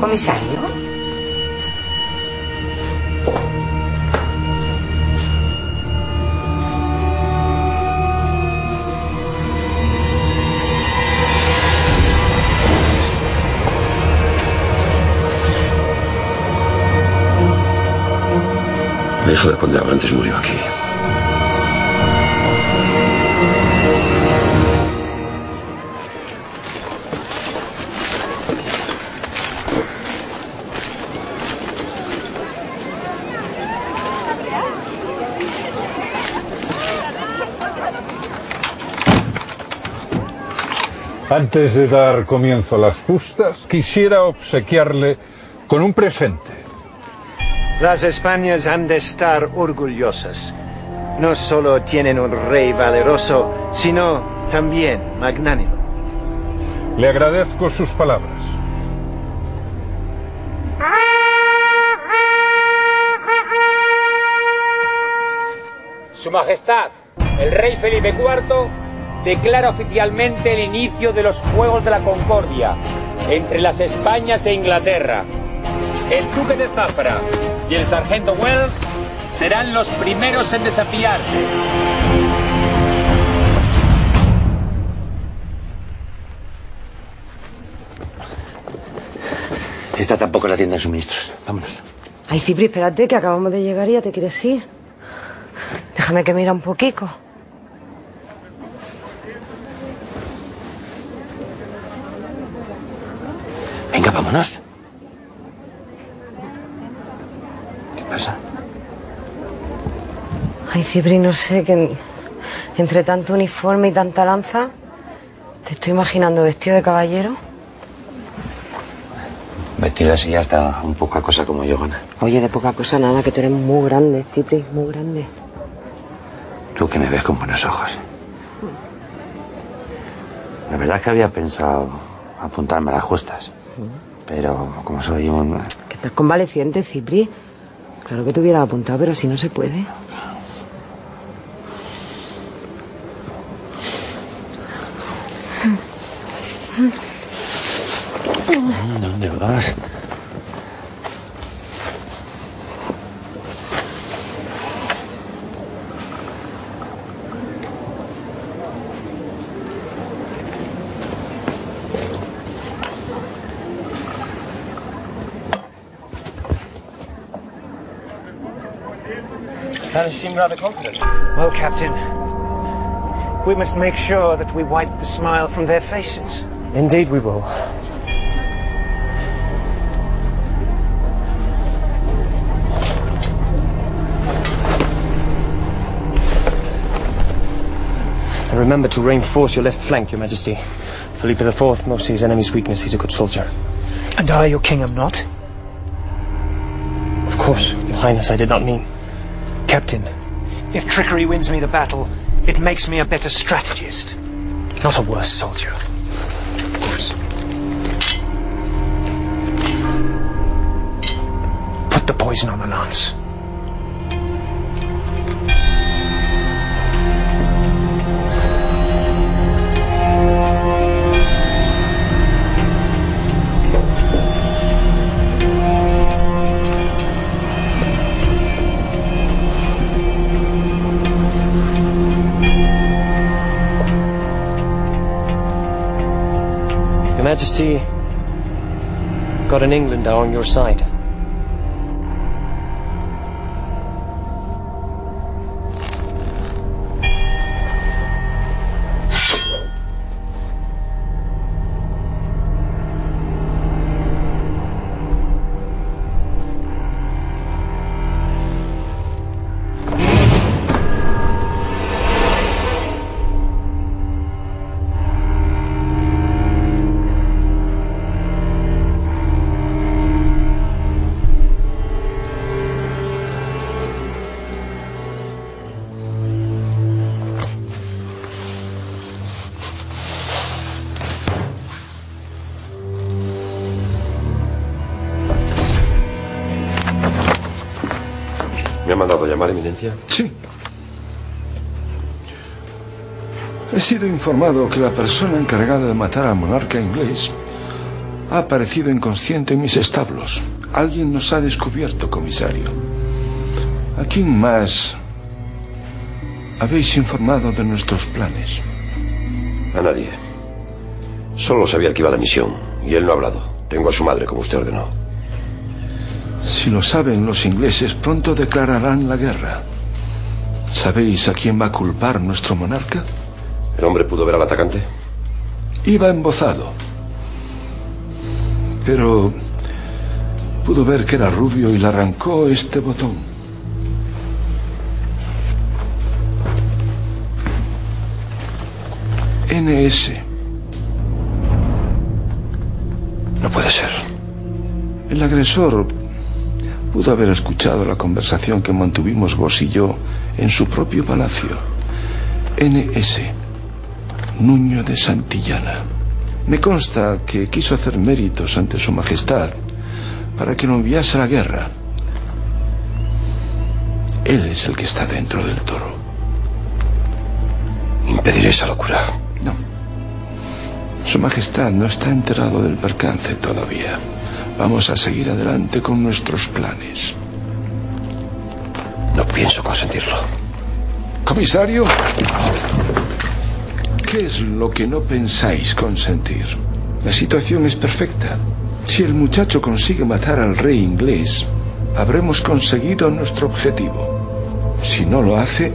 Comisario? La hija del conde de Abrantes murió aquí. Antes de dar comienzo a las justas, quisiera obsequiarle con un presente. Las Españas han de estar orgullosas. no solo tienen un rey valeroso, sino también magnánimo. Le agradezco sus palabras. Su Majestad, el rey Felipe IV, declara oficialmente el inicio de los Juegos de la Concordia entre las Españas e Inglaterra. El duque de Zafra y el sargento Wells serán los primeros en desafiarse. Está tampoco en la tienda de suministros. Vámonos. Ay, Cipri, espérate, que acabamos de llegar y ya te quieres ir. Déjame que mira un poquito. Venga, vámonos. ¿Qué pasa? Ay, Cipri, no sé, que en- entre tanto uniforme y tanta lanza, te estoy imaginando vestido de caballero. Vestido así ya está un poca cosa como yo, Gana. Oye, de poca cosa nada, que tú eres muy grande, Cipri, muy grande. Tú que me ves con buenos ojos. La verdad es que había pensado apuntarme a las justas. Pero como soy un... Que estás convaleciente, Cipri. Claro que te hubiera apuntado, pero si no se puede. ¿Dónde vas? Spanish seem rather confident. Well, Captain, we must make sure that we wipe the smile from their faces. Indeed we will. And remember to reinforce your left flank, Your Majesty. Philippe IV knows his enemy's weakness. He's a good soldier. And I, your king, am not? Of course, Your Highness, I did not mean. Captain, if trickery wins me the battle, it makes me a better strategist, not a worse soldier. Of course. Put the poison on the lance. God and England are on your side. Sí. He sido informado que la persona encargada de matar al monarca inglés ha aparecido inconsciente en mis establos. Alguien nos ha descubierto, comisario. ¿A quién más habéis informado de nuestros planes? A nadie. Solo sabía que iba a la misión y él no ha hablado. Tengo a su madre, como usted ordenó. Si lo saben los ingleses, pronto declararán la guerra. ¿Sabéis a quién va a culpar nuestro monarca? ¿El hombre pudo ver al atacante? Iba embozado. Pero pudo ver que era rubio y le arrancó este botón. NS. No puede ser. El agresor pudo haber escuchado la conversación que mantuvimos vos y yo en su propio palacio. NS, Nuño de Santillana. Me consta que quiso hacer méritos ante su majestad para que lo enviase a la guerra. Él es el que está dentro del toro. Impediré esa locura. No. Su Majestad no está enterado del percance todavía. Vamos a seguir adelante con nuestros planes. No pienso consentirlo. Comisario, ¿qué es lo que no pensáis consentir? La situación es perfecta. Si el muchacho consigue matar al rey inglés, habremos conseguido nuestro objetivo. Si no lo hace,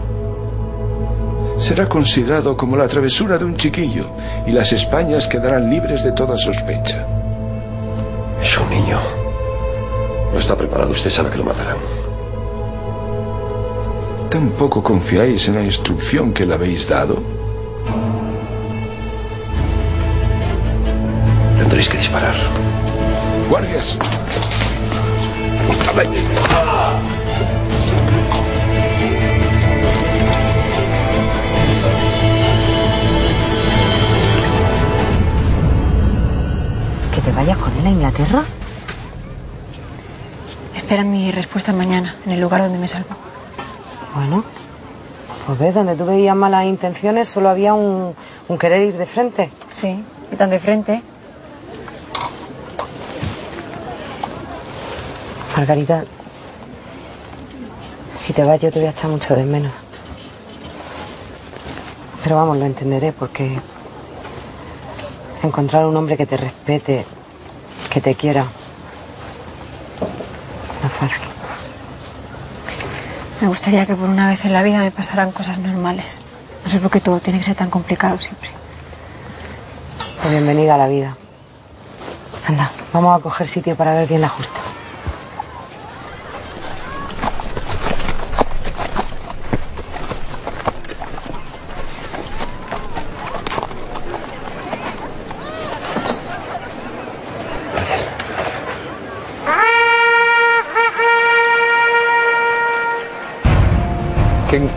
será considerado como la travesura de un chiquillo y las Españas quedarán libres de toda sospecha. Es un niño. No está preparado. Usted sabe que lo matarán. ¿Tampoco confiáis en la instrucción que le habéis dado? Tendréis que disparar. Guardias. ¿Que te vayas con él a Inglaterra? Espera mi respuesta mañana, en el lugar donde me salvo. Bueno, pues ves, donde tú veías malas intenciones solo había un, un querer ir de frente. Sí, y tan de frente. Margarita, si te vas yo te voy a echar mucho de menos. Pero vamos, lo entenderé porque encontrar un hombre que te respete, que te quiera, no es fácil. Me gustaría que por una vez en la vida me pasaran cosas normales. No sé por qué todo tiene que ser tan complicado siempre. Pues bienvenida a la vida. Anda, vamos a coger sitio para ver bien la justa.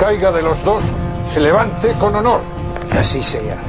Caiga de los dos se levante con honor. Así sea.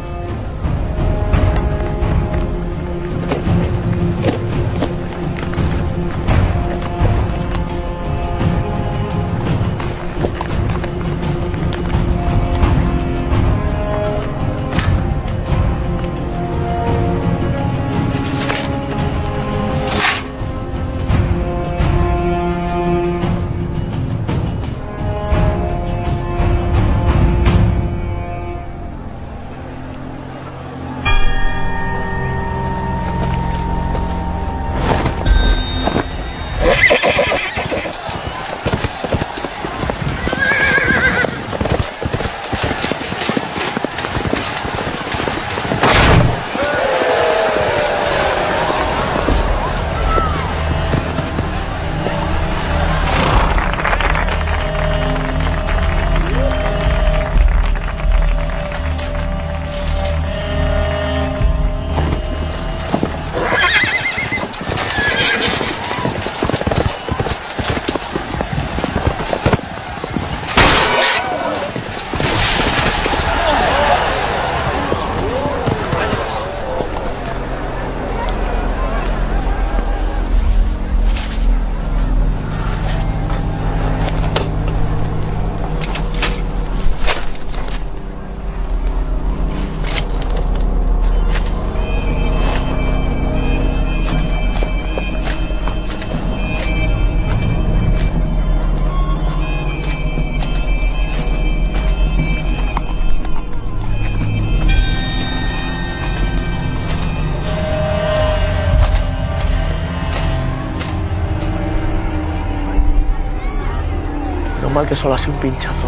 Que solo ha sido un pinchazo.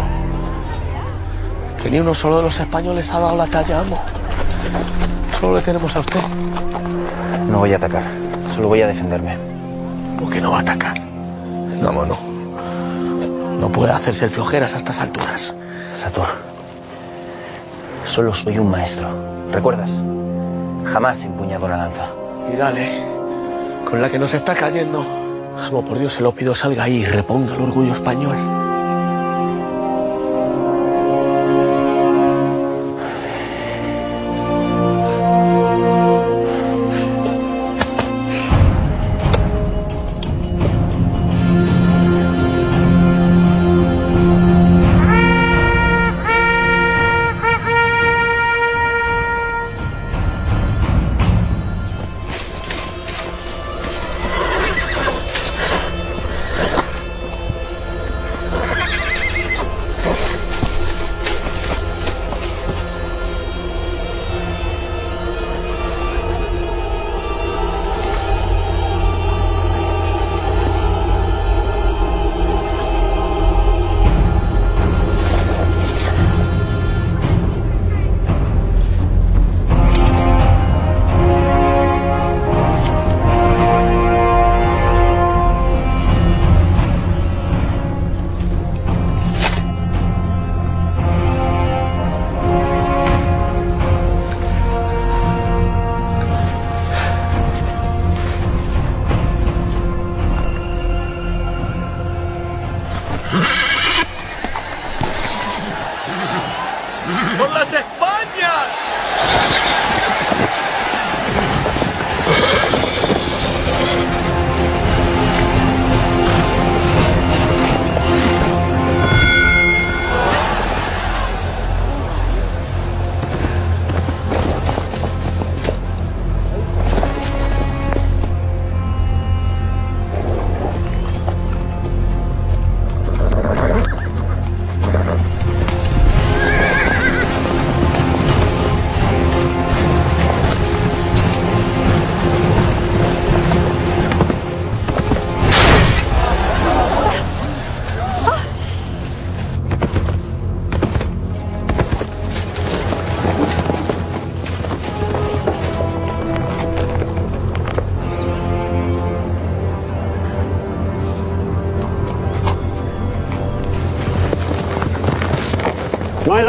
Que ni uno solo de los españoles ha dado la talla, amo. Solo le tenemos a usted. No voy a atacar. Solo voy a defenderme. ¿Cómo que no va a atacar? No, no. No puede hacerse el flojeras a estas alturas. Sator. Solo soy un maestro. ¿Recuerdas? Jamás he empuñado una lanza. Y dale, con la que nos está cayendo. Amo, por Dios, se lo pido, salga ahí y reponga el orgullo español.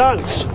guns.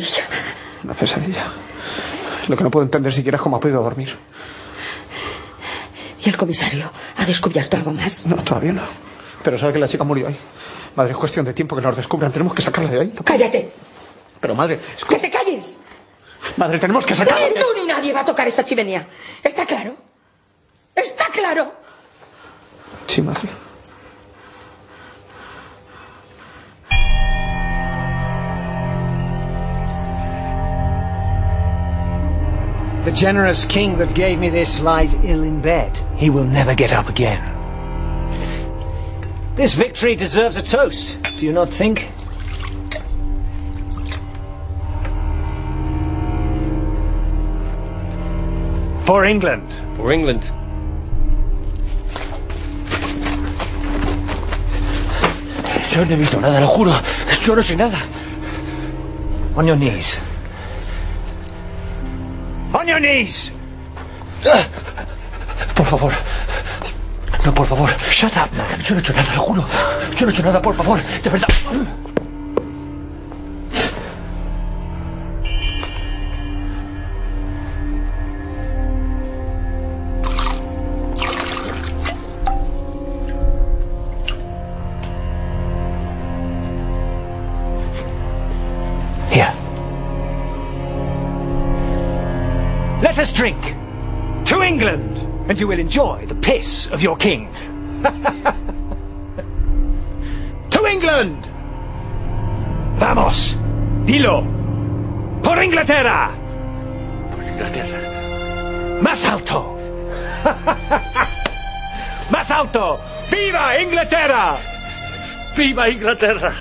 Pesadilla. Una pesadilla. Lo que no puedo entender siquiera es cómo ha podido dormir. ¿Y el comisario ha descubierto algo más? No, todavía no. Pero sabe que la chica murió ahí. Madre, es cuestión de tiempo que nos descubran. Tenemos que sacarla de ahí. ¡Cállate! Pero madre, es ¡Que te calles! madre, tenemos que sacarla. Ni tú ni nadie va a tocar esa chimenea. ¿Está claro? ¿Está claro? Sí, madre. The generous king that gave me this lies ill in bed. He will never get up again. This victory deserves a toast, do you not think? For England. For England. Yo no he visto nada, lo juro. Yo no sé nada. On your knees. On your knees! Por favor. No, por favor. Shut up, man. Yo no he hecho nada, lo juro. Yo no he hecho nada, por favor. De verdad. And you will enjoy the piss of your king. to England! Vamos! Dilo! Por Inglaterra! Por Inglaterra. Más alto! Más alto! ¡Viva Inglaterra! ¡Viva Inglaterra!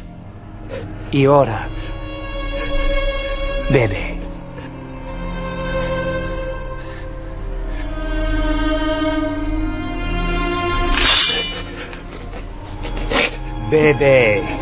Y ahora, bebe. Bebe.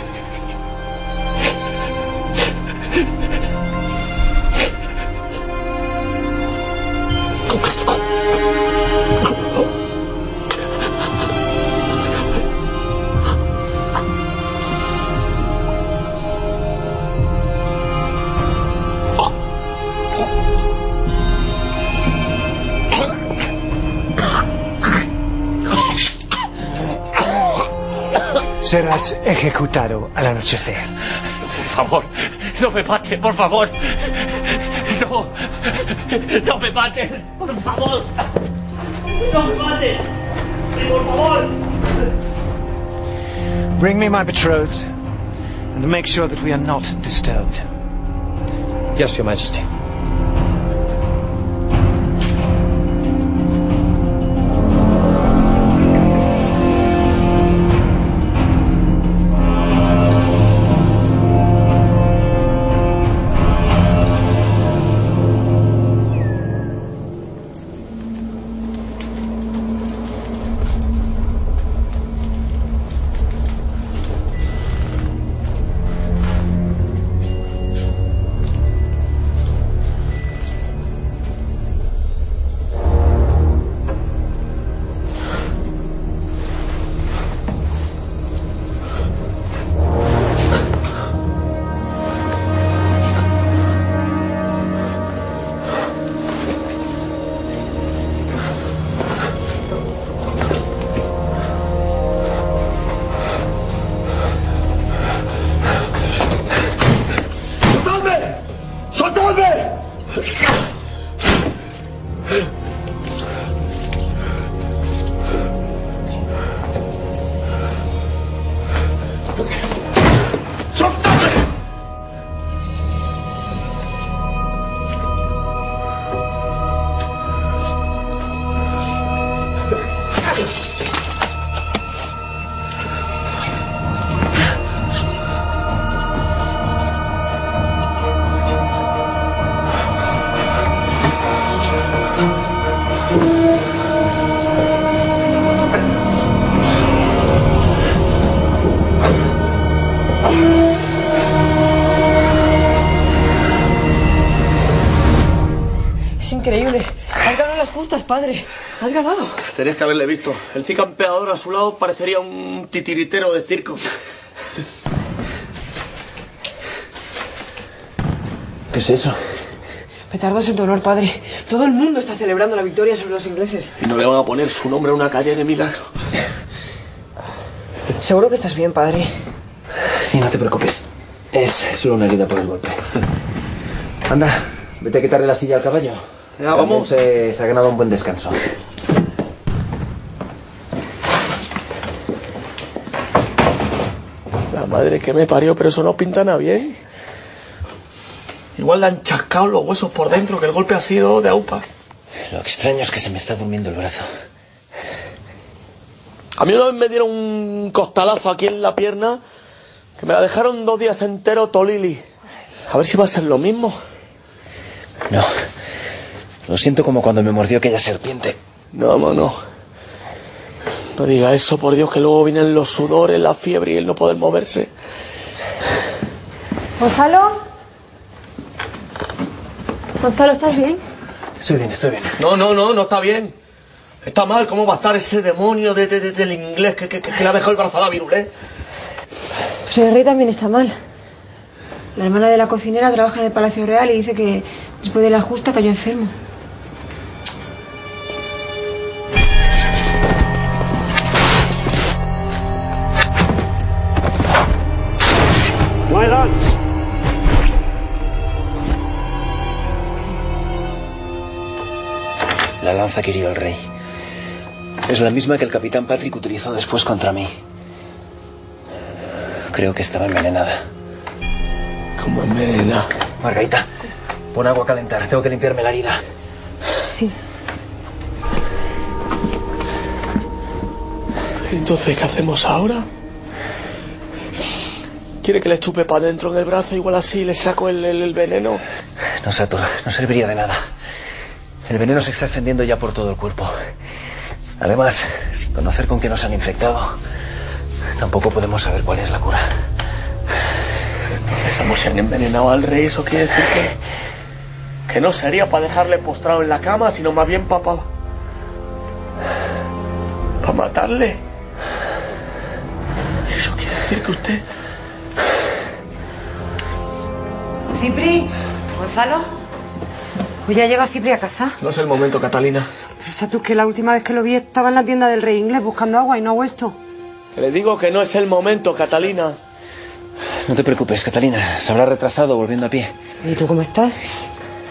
Serás ejecutado al anochecer. Por favor, no me maten, por favor. No, no me maten, por favor. No me maten, por favor. Bring me my betrothed and make sure that we are not disturbed. Yes, Your Majesty. Padre. Has ganado. Tenías que haberle visto. El cicampeador a su lado parecería un titiritero de circo. ¿Qué es eso? Petardos en tu honor, padre. Todo el mundo está celebrando la victoria sobre los ingleses. Y no le van a poner su nombre a una calle de milagro. Seguro que estás bien, padre. Sí, no te preocupes. Es solo una herida por el golpe. Anda, vete a quitarle la silla al caballo. Ya, vamos. Se, se ha ganado un buen descanso. La madre que me parió, pero eso no pinta nada bien. Igual le han chascado los huesos por dentro, que el golpe ha sido de aupa. Lo extraño es que se me está durmiendo el brazo. A mí una vez me dieron un costalazo aquí en la pierna que me la dejaron dos días entero tolili. A ver si va a ser lo mismo. No. Lo siento como cuando me mordió aquella serpiente. No, no, no. No diga eso, por Dios, que luego vienen los sudores, la fiebre y el no poder moverse. Gonzalo. Gonzalo, ¿estás bien? Estoy bien, estoy bien. No, no, no, no está bien. Está mal, ¿cómo va a estar ese demonio de, de- de- del inglés que, que- que le ha dejado el brazo a la virulé? Pues el rey también está mal. La hermana de la cocinera trabaja en el Palacio Real y dice que después de la justa cayó enfermo. Lanza que hirió al rey. Es la misma que el capitán Patrick utilizó después contra mí. Creo que estaba envenenada. ¿Cómo envenenada? Margarita, pon agua a calentar. Tengo que limpiarme la herida. Sí. Entonces, ¿qué hacemos ahora? ¿Quiere que le chupe para adentro en el brazo? Igual así le saco el, el- el veneno. No, Sator, no serviría de nada. El veneno se está extendiendo ya por todo el cuerpo. Además, sin conocer con qué nos han infectado, tampoco podemos saber cuál es la cura. Entonces, han envenenado al rey, eso quiere decir que. que no sería para dejarle postrado en la cama, sino más bien para. para, matarle. Eso quiere decir que usted. Cipri, Gonzalo. Pues ya llega Cipri a casa. No es el momento, Catalina. Pero tú que la última vez que lo vi estaba en la tienda del rey inglés buscando agua y no ha vuelto. Le digo que no es el momento, Catalina. No te preocupes, Catalina. Se habrá retrasado volviendo a pie. ¿Y tú cómo estás?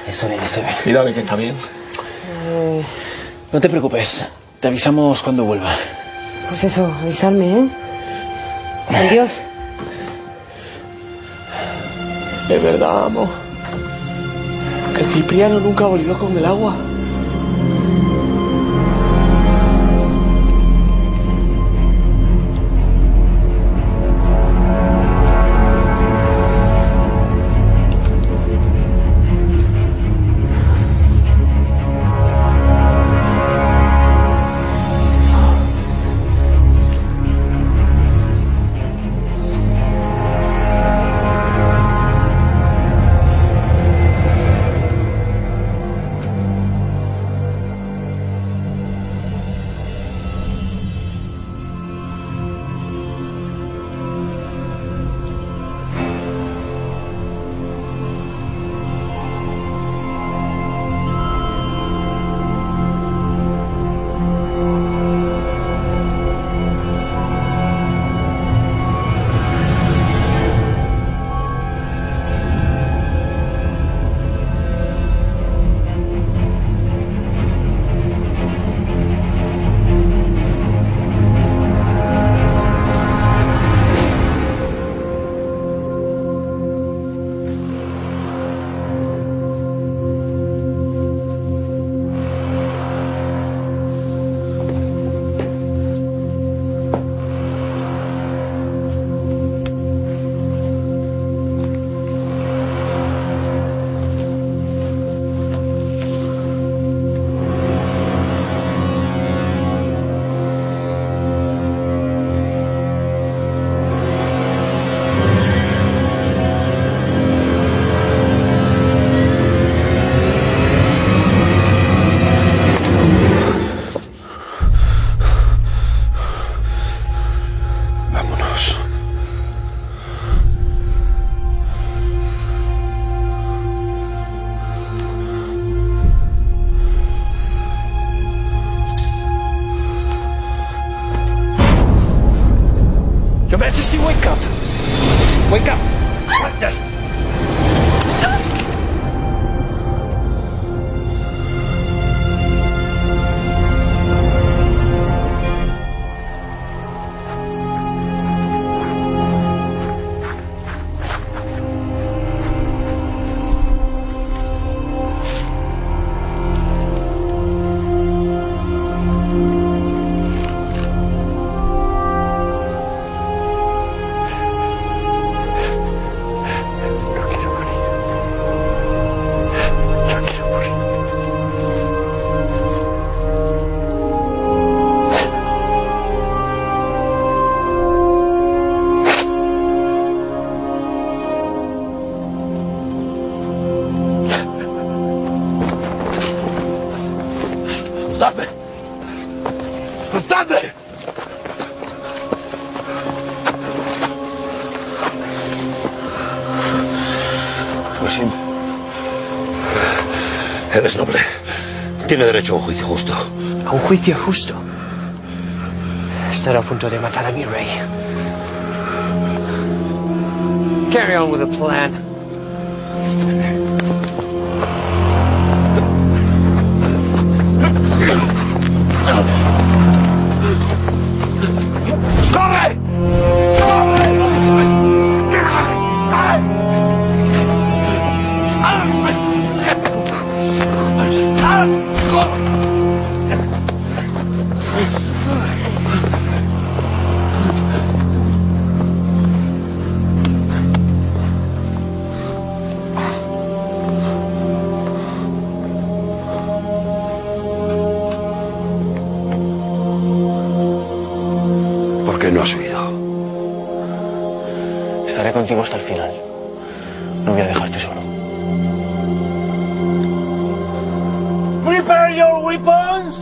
Eso bien, eso bien. Mira, que está bien. Eh, No te preocupes. Te avisamos cuando vuelva. pues eso, avisarme, ¿eh? Adiós. Es verdad, amo. Que el Cipriano nunca volvió con el agua. Tiene derecho a un juicio justo. A un juicio justo. Estará a punto de matar a mi rey. Carry on with the plan. Qué no has huido? Estaré contigo hasta el final. No voy a dejarte solo. Prepare your weapons!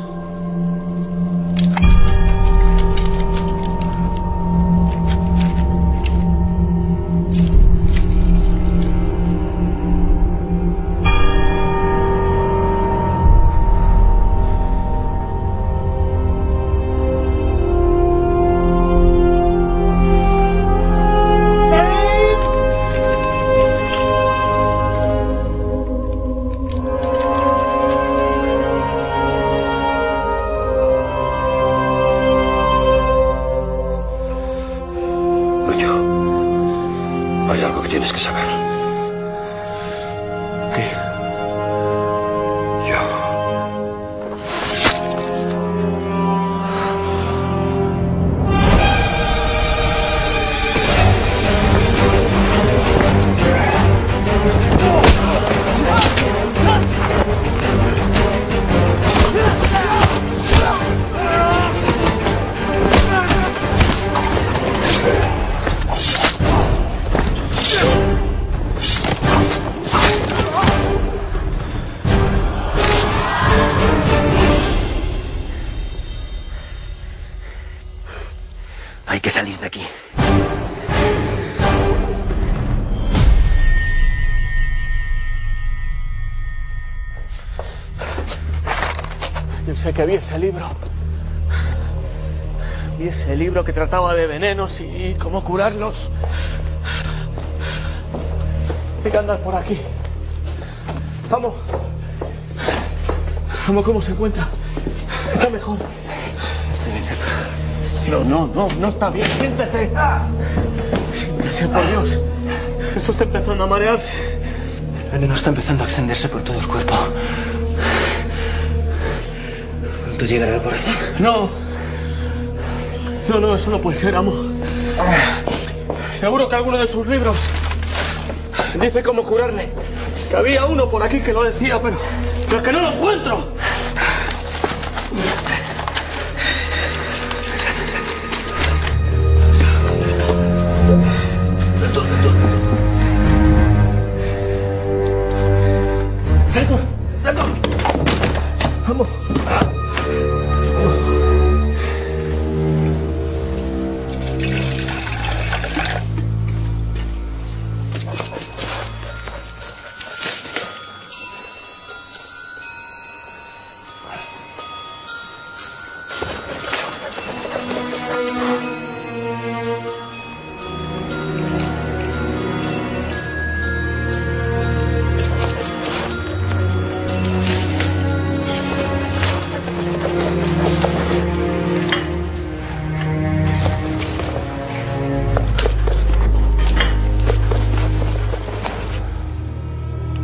Que vi ese libro. Vi ese libro que trataba de venenos y cómo curarlos. Hay que andar por aquí. Vamos. Vamos, ¿cómo se encuentra? Está mejor. Estoy bien, Sato. No, no, no, no está bien. Siéntese. Siéntese, por Dios. Esto está empezando a marearse. El veneno está empezando a extenderse por todo el cuerpo. ¿Pronto llegará al corazón? No. No, no, eso no puede ser, amo. Seguro que alguno de sus libros dice cómo curarle. Que había uno por aquí que lo decía, pero, pero es que no lo encuentro.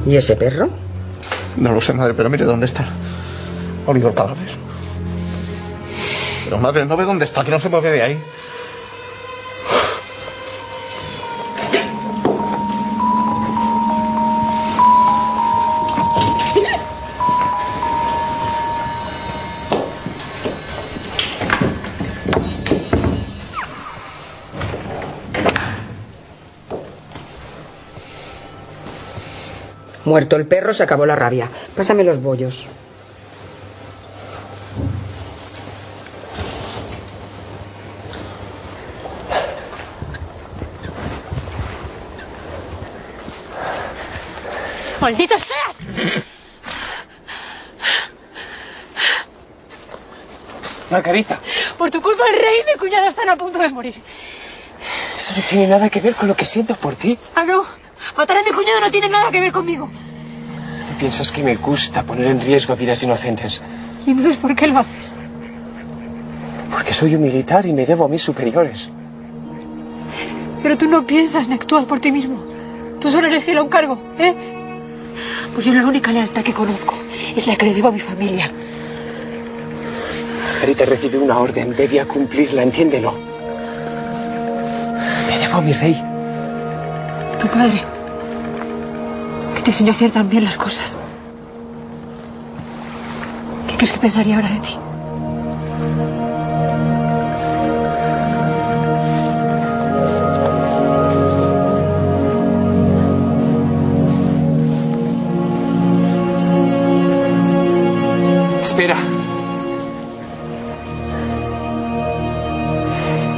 ¿Y ese perro? No lo sé, madre, pero mire dónde está. Ha olido el cadáver. Pero madre, no ve dónde está, que no se mueve de ahí. Muerto el perro, se acabó la rabia. Pásame los bollos. ¡Maldito seas! Margarita, Por tu culpa el rey y mi cuñado están a punto de morir. eso no tiene nada que ver con lo que siento por ti. Mi cuñado no tiene nada que ver conmigo. ¿Piensas que me gusta poner en riesgo vidas inocentes? ¿Y entonces por qué lo haces? Porque soy un militar y me debo a mis superiores. Pero tú no piensas en actuar por ti mismo. Tú solo eres fiel a un cargo, ¿eh? Pues yo la única lealtad que conozco es la que le debo a mi familia. Margarita recibí una orden, debía cumplirla, entiéndelo. Me debo a mi rey. Tu padre, que te enseñó a hacer tan bien las cosas. ¿Qué crees que pensaría ahora de ti? Espera.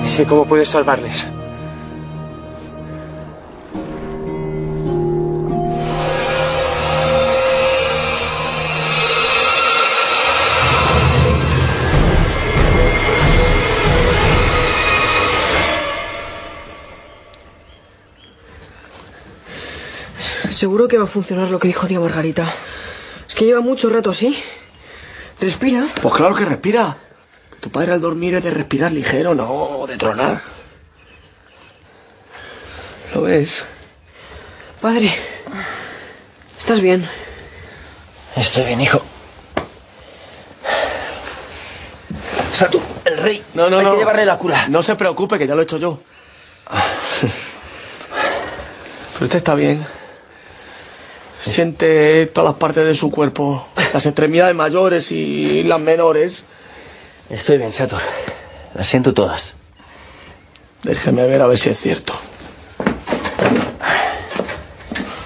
Sé cómo puedes salvarles. Seguro que va a funcionar lo que dijo tía Margarita. Es que lleva mucho rato así. Respira. Pues claro que respira. Que tu padre al dormir es de respirar ligero, no de tronar. ¿Lo ves? Padre, ¿estás bien? Estoy bien, hijo. Satu, el rey. No, no, Hay no. que llevarle la cura. No se preocupe, que ya lo he hecho yo. Pero usted está bien. Siente todas las partes de su cuerpo, las extremidades mayores y las menores. Estoy bien, Sator. Las siento todas. Déjeme ver a ver si es cierto.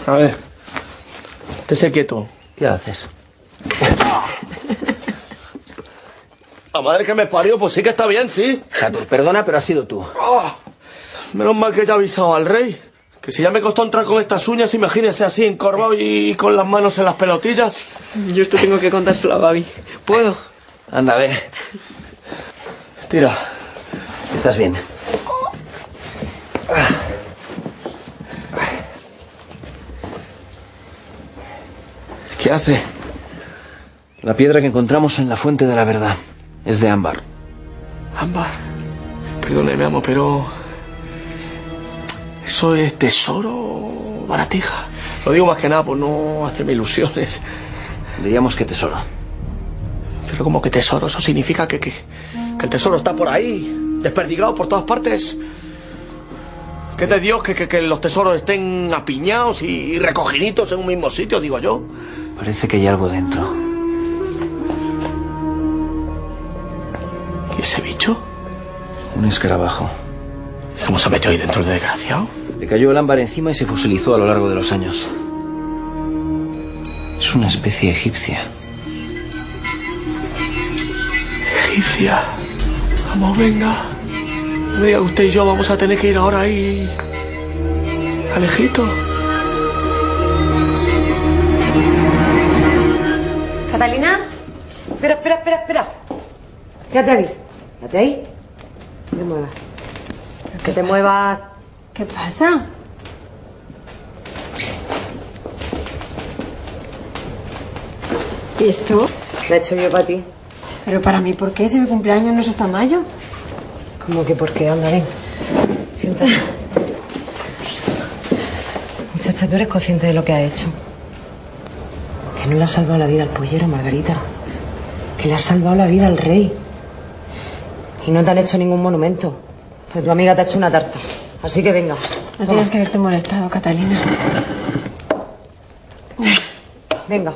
A ver. Estése quieto. ¿Qué haces? La madre que me parió, pues sí que está bien, sí. Jatur, perdona, pero has sido tú. Oh, menos mal que ya he avisado al rey. Que si ya me costó entrar con estas uñas, imagínese así, encorvado y con las manos en las pelotillas. Yo esto tengo que contárselo a Gaby. ¿Puedo? Anda, ve. Tira. Estás bien. ¿Qué hace? La piedra que encontramos en la fuente de la verdad es de ámbar. Ámbar. Perdóneme, amo, pero. ¿Eso es tesoro baratija? Lo digo más que nada por no hacerme ilusiones. Diríamos que tesoro. Pero como que tesoro, eso significa que, que, que el tesoro está por ahí, desperdigado por todas partes. ¿Qué de Dios que, que, que los tesoros estén apiñados y, y recogiditos en un mismo sitio, digo yo? Parece que hay algo dentro. ¿Y ese bicho? Un escarabajo. ¿Cómo se ha metido ahí dentro el desgraciado? Le cayó el ámbar encima y se fosilizó a lo largo de los años. Es una especie egipcia. Egipcia. Vamos, venga. Me que usted y yo vamos a tener que ir ahora ahí. al Egipto. ¿Catalina? Espera, espera, espera, espera. Quédate ahí. Quédate ahí. No te muevas. Que te muevas. ¿Qué pasa? ¿Y esto? La he hecho yo para ti. Pero para mí, ¿por qué? Si mi cumpleaños no es hasta mayo. ¿Cómo que por qué? Anda, ven. Siéntate. Muchacha, ¿tú eres consciente de lo que ha hecho? Que no le ha salvado la vida al pollero, Margarita. Que le ha salvado la vida al rey. Y no te han hecho ningún monumento. Pues tu amiga te ha hecho una tarta. Así que venga. No tienes que haberte molestado, Catalina. Venga.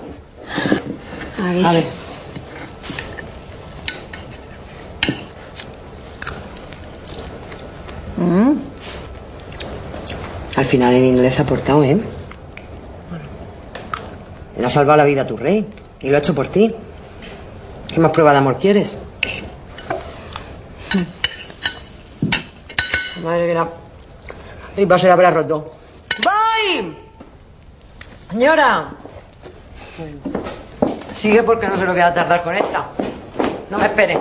A ver. A ver. Mm. Al final en inglés ha aportado, ¿eh? Le ha salvado la vida a tu rey. Y lo ha hecho por ti. ¿Qué más prueba de amor quieres? Madre que la tripa se la habrá roto. ¡Voy! Señora. Sigue porque no sé lo que va a tardar con esta. No me espere.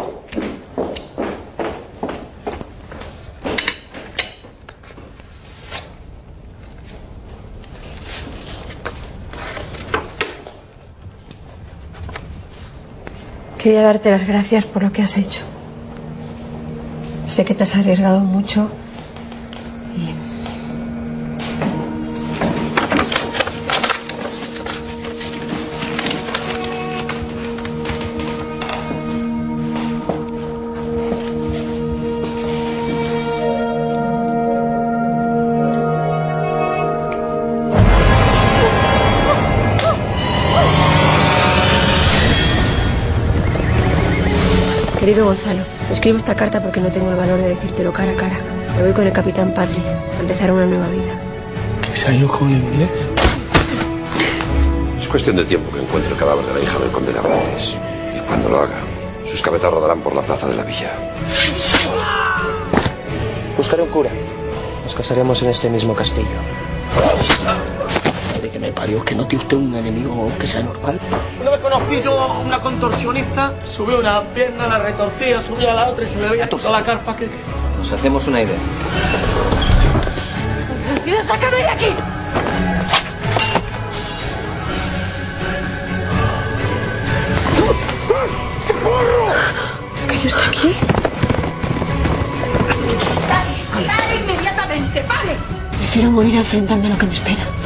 Quería darte las gracias por lo que has hecho. Sé que te has arriesgado mucho escribo esta carta porque no tengo el valor de decírtelo cara a cara. Me voy con el capitán Patrick a empezar una nueva vida. ¿Que se ha ido con el inglés? Es cuestión de tiempo que encuentre el cadáver de la hija del conde de Abrantes. Y cuando lo haga, sus cabezas rodarán por la plaza de la villa. Buscaré un cura. Nos casaremos en este mismo castillo. De que me parió, que no tiene usted un enemigo que sea normal. Una vez yo a una contorsionista, subió una pierna, la retorcía, subía a la otra y se le veía toda la carpa que... Nos hacemos una idea. ¡Mira, sácame de aquí! ¿Qué hace usted aquí? ¡Pare inmediatamente! ¡Pare! Prefiero morir enfrentando lo que me espera.